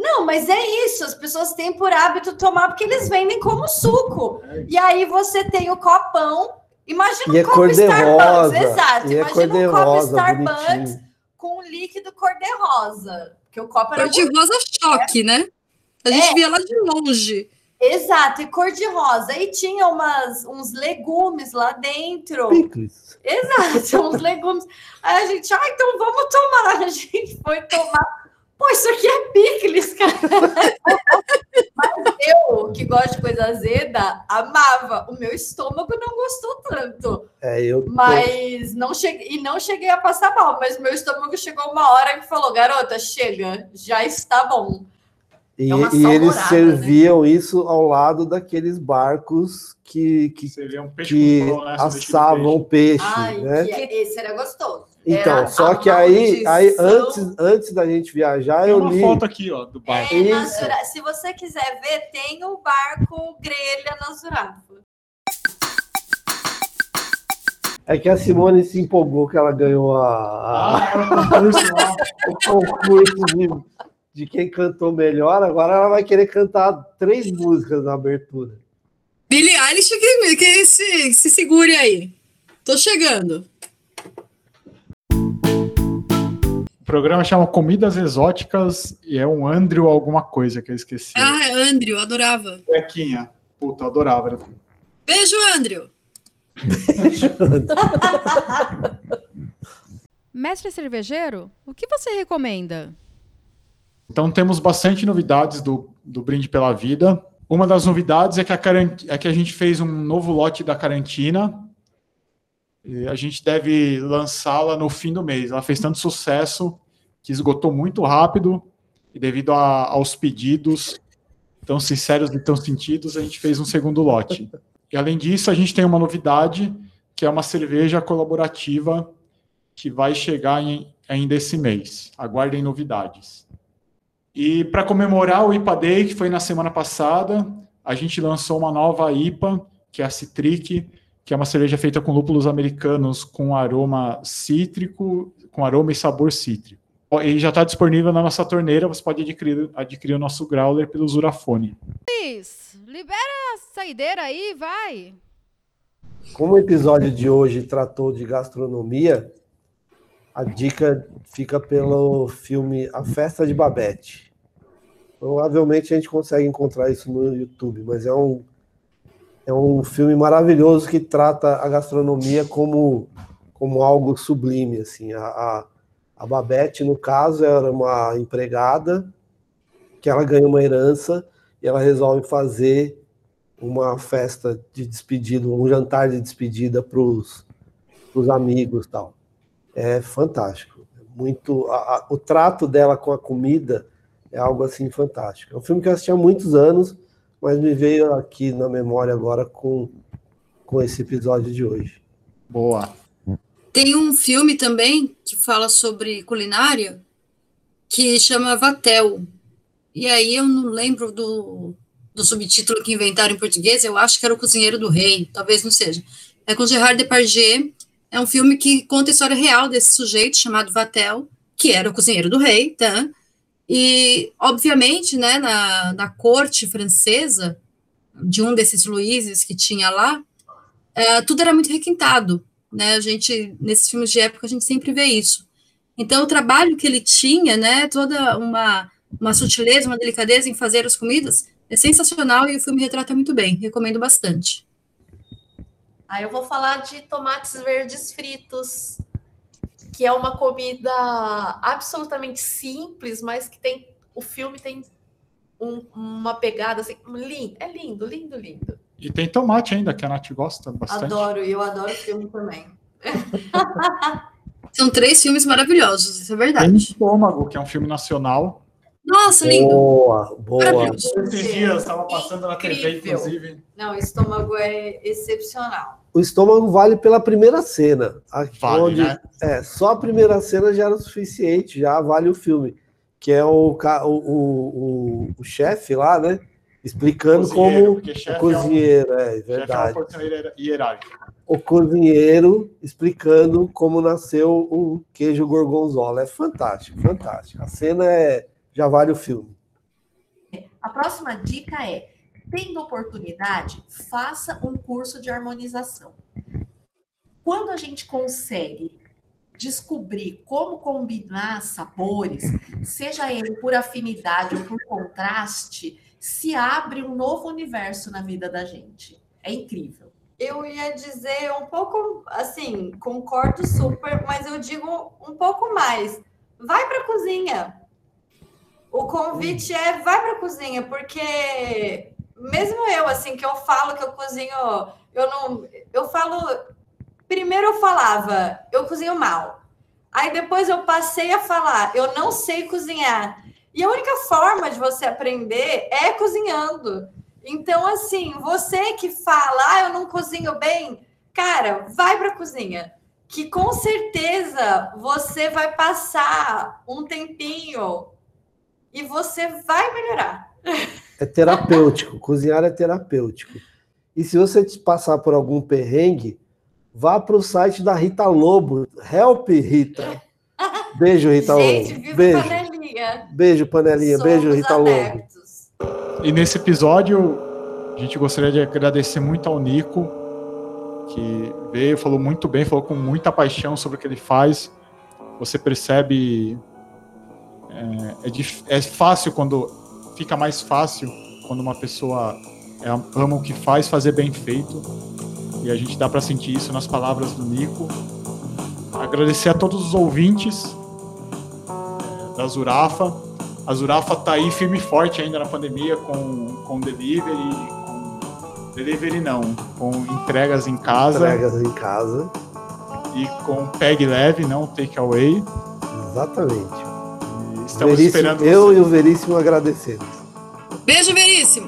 Não, mas é isso, as pessoas têm por hábito tomar porque eles vendem como suco. E aí você tem o copão. Imagina E um é copo cor-de-rosa. Starbucks, exato. E é Imagina um copo cor-de-rosa, Starbucks bonitinho. com um líquido cor-de-rosa. Porque o copo era Cor de rosa choque, né? A gente É. via lá de longe. Exato, e cor-de-rosa. E tinha umas, uns legumes lá dentro. Picles. Exato, [LAUGHS] uns legumes. Aí a gente, ah, então vamos tomar. [LAUGHS] A gente foi tomar. Pô, isso aqui é picles, cara. Mas eu, que gosto de coisa azeda, amava. O meu estômago não gostou tanto. É, eu. Mas não cheguei, e não cheguei a passar mal, mas meu estômago chegou uma hora que falou: garota, chega, já está bom. E, É e eles salmourada, serviam isso ao lado daqueles barcos que, que, um peixe que né? Assavam peixe, Ai, né? que é, esse era gostoso. Então, Era só a que aí, aí antes, antes da gente viajar, Tem eu uma li. foto aqui, ó, do barco. É, Se você quiser ver, tem o barco grelha na Zurafa. É que a Simone se empolgou que ela ganhou a, a- Ah, [LAUGHS] o concurso de, de quem cantou melhor. Agora ela vai querer cantar três músicas na abertura. Billie Eilish que, que se, se segure aí. Tô chegando. Programa chama Comidas Exóticas e é um Andrew alguma coisa que eu esqueci. Ah, Andrew, adorava. Bequinha. Puta, adorava. Beijo, Andrew. [LAUGHS] Mestre cervejeiro, o que você recomenda? Então temos bastante novidades do, do Brinde pela Vida. Uma das novidades é que, a é que a gente fez um novo lote da Carantina. E a gente deve lançá-la no fim do mês. Ela fez tanto sucesso que esgotou muito rápido e devido a- aos pedidos tão sinceros e tão sentidos, a gente fez um segundo lote. E além disso, a gente tem uma novidade, que é uma cerveja colaborativa que vai chegar em- ainda esse mês. Aguardem novidades. E para comemorar o IPA Day, que foi na semana passada, a gente lançou uma nova IPA, que é a Citric, que é uma cerveja feita com lúpulos americanos com aroma cítrico, com aroma e sabor cítrico. E já está disponível na nossa torneira, você pode adquirir, adquirir o nosso growler pelo Zurafone. Luiz, libera a saideira aí, vai. Como o episódio de hoje tratou de gastronomia, a dica fica pelo filme A Festa de Babette. Provavelmente a gente consegue encontrar isso no YouTube, mas é um, é um filme maravilhoso que trata a gastronomia como, como algo sublime. Assim. A, a, a Babette, no caso, era uma empregada que ela ganha uma herança e ela resolve fazer uma festa de despedida, um jantar de despedida para os amigos tal. É fantástico. Muito, a- a- o trato dela com a comida é algo assim fantástico. É um filme que eu assisti há muitos anos, mas me veio aqui na memória agora com, com esse episódio de hoje. Boa. Tem um filme também que fala sobre culinária que chama Vatel. E aí eu não lembro do, do subtítulo que inventaram em português, eu acho que era O Cozinheiro do Rei, talvez não seja. É com Gerard Depardieu. É um filme que conta a história real desse sujeito chamado Vatel, que era o cozinheiro do rei, tá? E, obviamente, né, na, na corte francesa, de um desses Luizes que tinha lá, é, tudo era muito requintado, né? A gente, nesses filmes de época, a gente sempre vê isso. Então, o trabalho que ele tinha, né, toda uma, uma sutileza, uma delicadeza em fazer as comidas, é sensacional e o filme retrata muito bem. Recomendo bastante. Aí eu vou falar de tomates verdes fritos, que é uma comida absolutamente simples, mas que tem o filme tem um- uma pegada assim, lindo, é lindo, lindo, lindo. E tem tomate ainda, que a Nath gosta bastante. Adoro, e eu adoro filme também. São três filmes maravilhosos, isso é Tem verdade. Estômago, que é um filme nacional. Nossa, lindo. Boa, boa. Esses dias estava passando na TV, inclusive. Não, estômago é excepcional. o estômago vale pela primeira cena. Aqui Vale, onde- né? É, só a primeira cena já era o suficiente, já vale o filme. Que é o, o, o, o chefe lá, né? Explicando Cozinheiro, como. O é um- cozinheiro, é, Chefe é uma verdade. O cozinheiro explicando como nasceu o queijo gorgonzola. É fantástico, fantástico. A cena é, já vale o filme. A próxima dica é: tendo oportunidade, faça um curso de harmonização. Quando a gente consegue descobrir como combinar sabores, seja ele por afinidade ou por contraste, se abre um novo universo na vida da gente. É incrível. Eu ia dizer um pouco assim, concordo super, mas eu digo um pouco mais. Vai para a cozinha. O convite é vai para a cozinha, porque mesmo eu assim que eu falo que eu cozinho, eu não, eu falo primeiro eu falava, eu cozinho mal. Aí depois eu passei a falar, eu não sei cozinhar. E a única forma de você aprender é cozinhando. Então, assim, você que fala, ah, eu não cozinho bem, cara, vai para a cozinha. Que com certeza você vai passar um tempinho e você vai melhorar. É terapêutico, cozinhar é terapêutico. E se você te passar por algum perrengue, vá para o site da Rita Lobo. Help, Rita. [LAUGHS] Beijo, Rita Gente, Lobo. Beijo. Panelinha. Beijo, panelinha. Beijo, Somos Rita Lobo. E nesse episódio, a gente gostaria de agradecer muito ao Nico, que veio, falou muito bem, falou com muita paixão sobre o que ele faz. Você percebe. É, é, é fácil quando. Fica mais fácil quando uma pessoa é, ama o que faz, fazer bem feito. E a gente dá para sentir isso nas palavras do Nico. Agradecer a todos os ouvintes da Zurafa. A Zurafa tá aí firme e forte ainda na pandemia com, com delivery, com delivery não, com entregas em casa Entregas em casa. e com peg leve, não take away. Exatamente. E estamos Veríssimo- esperando eu você. e o Veríssimo agradecemos. Beijo, Veríssimo!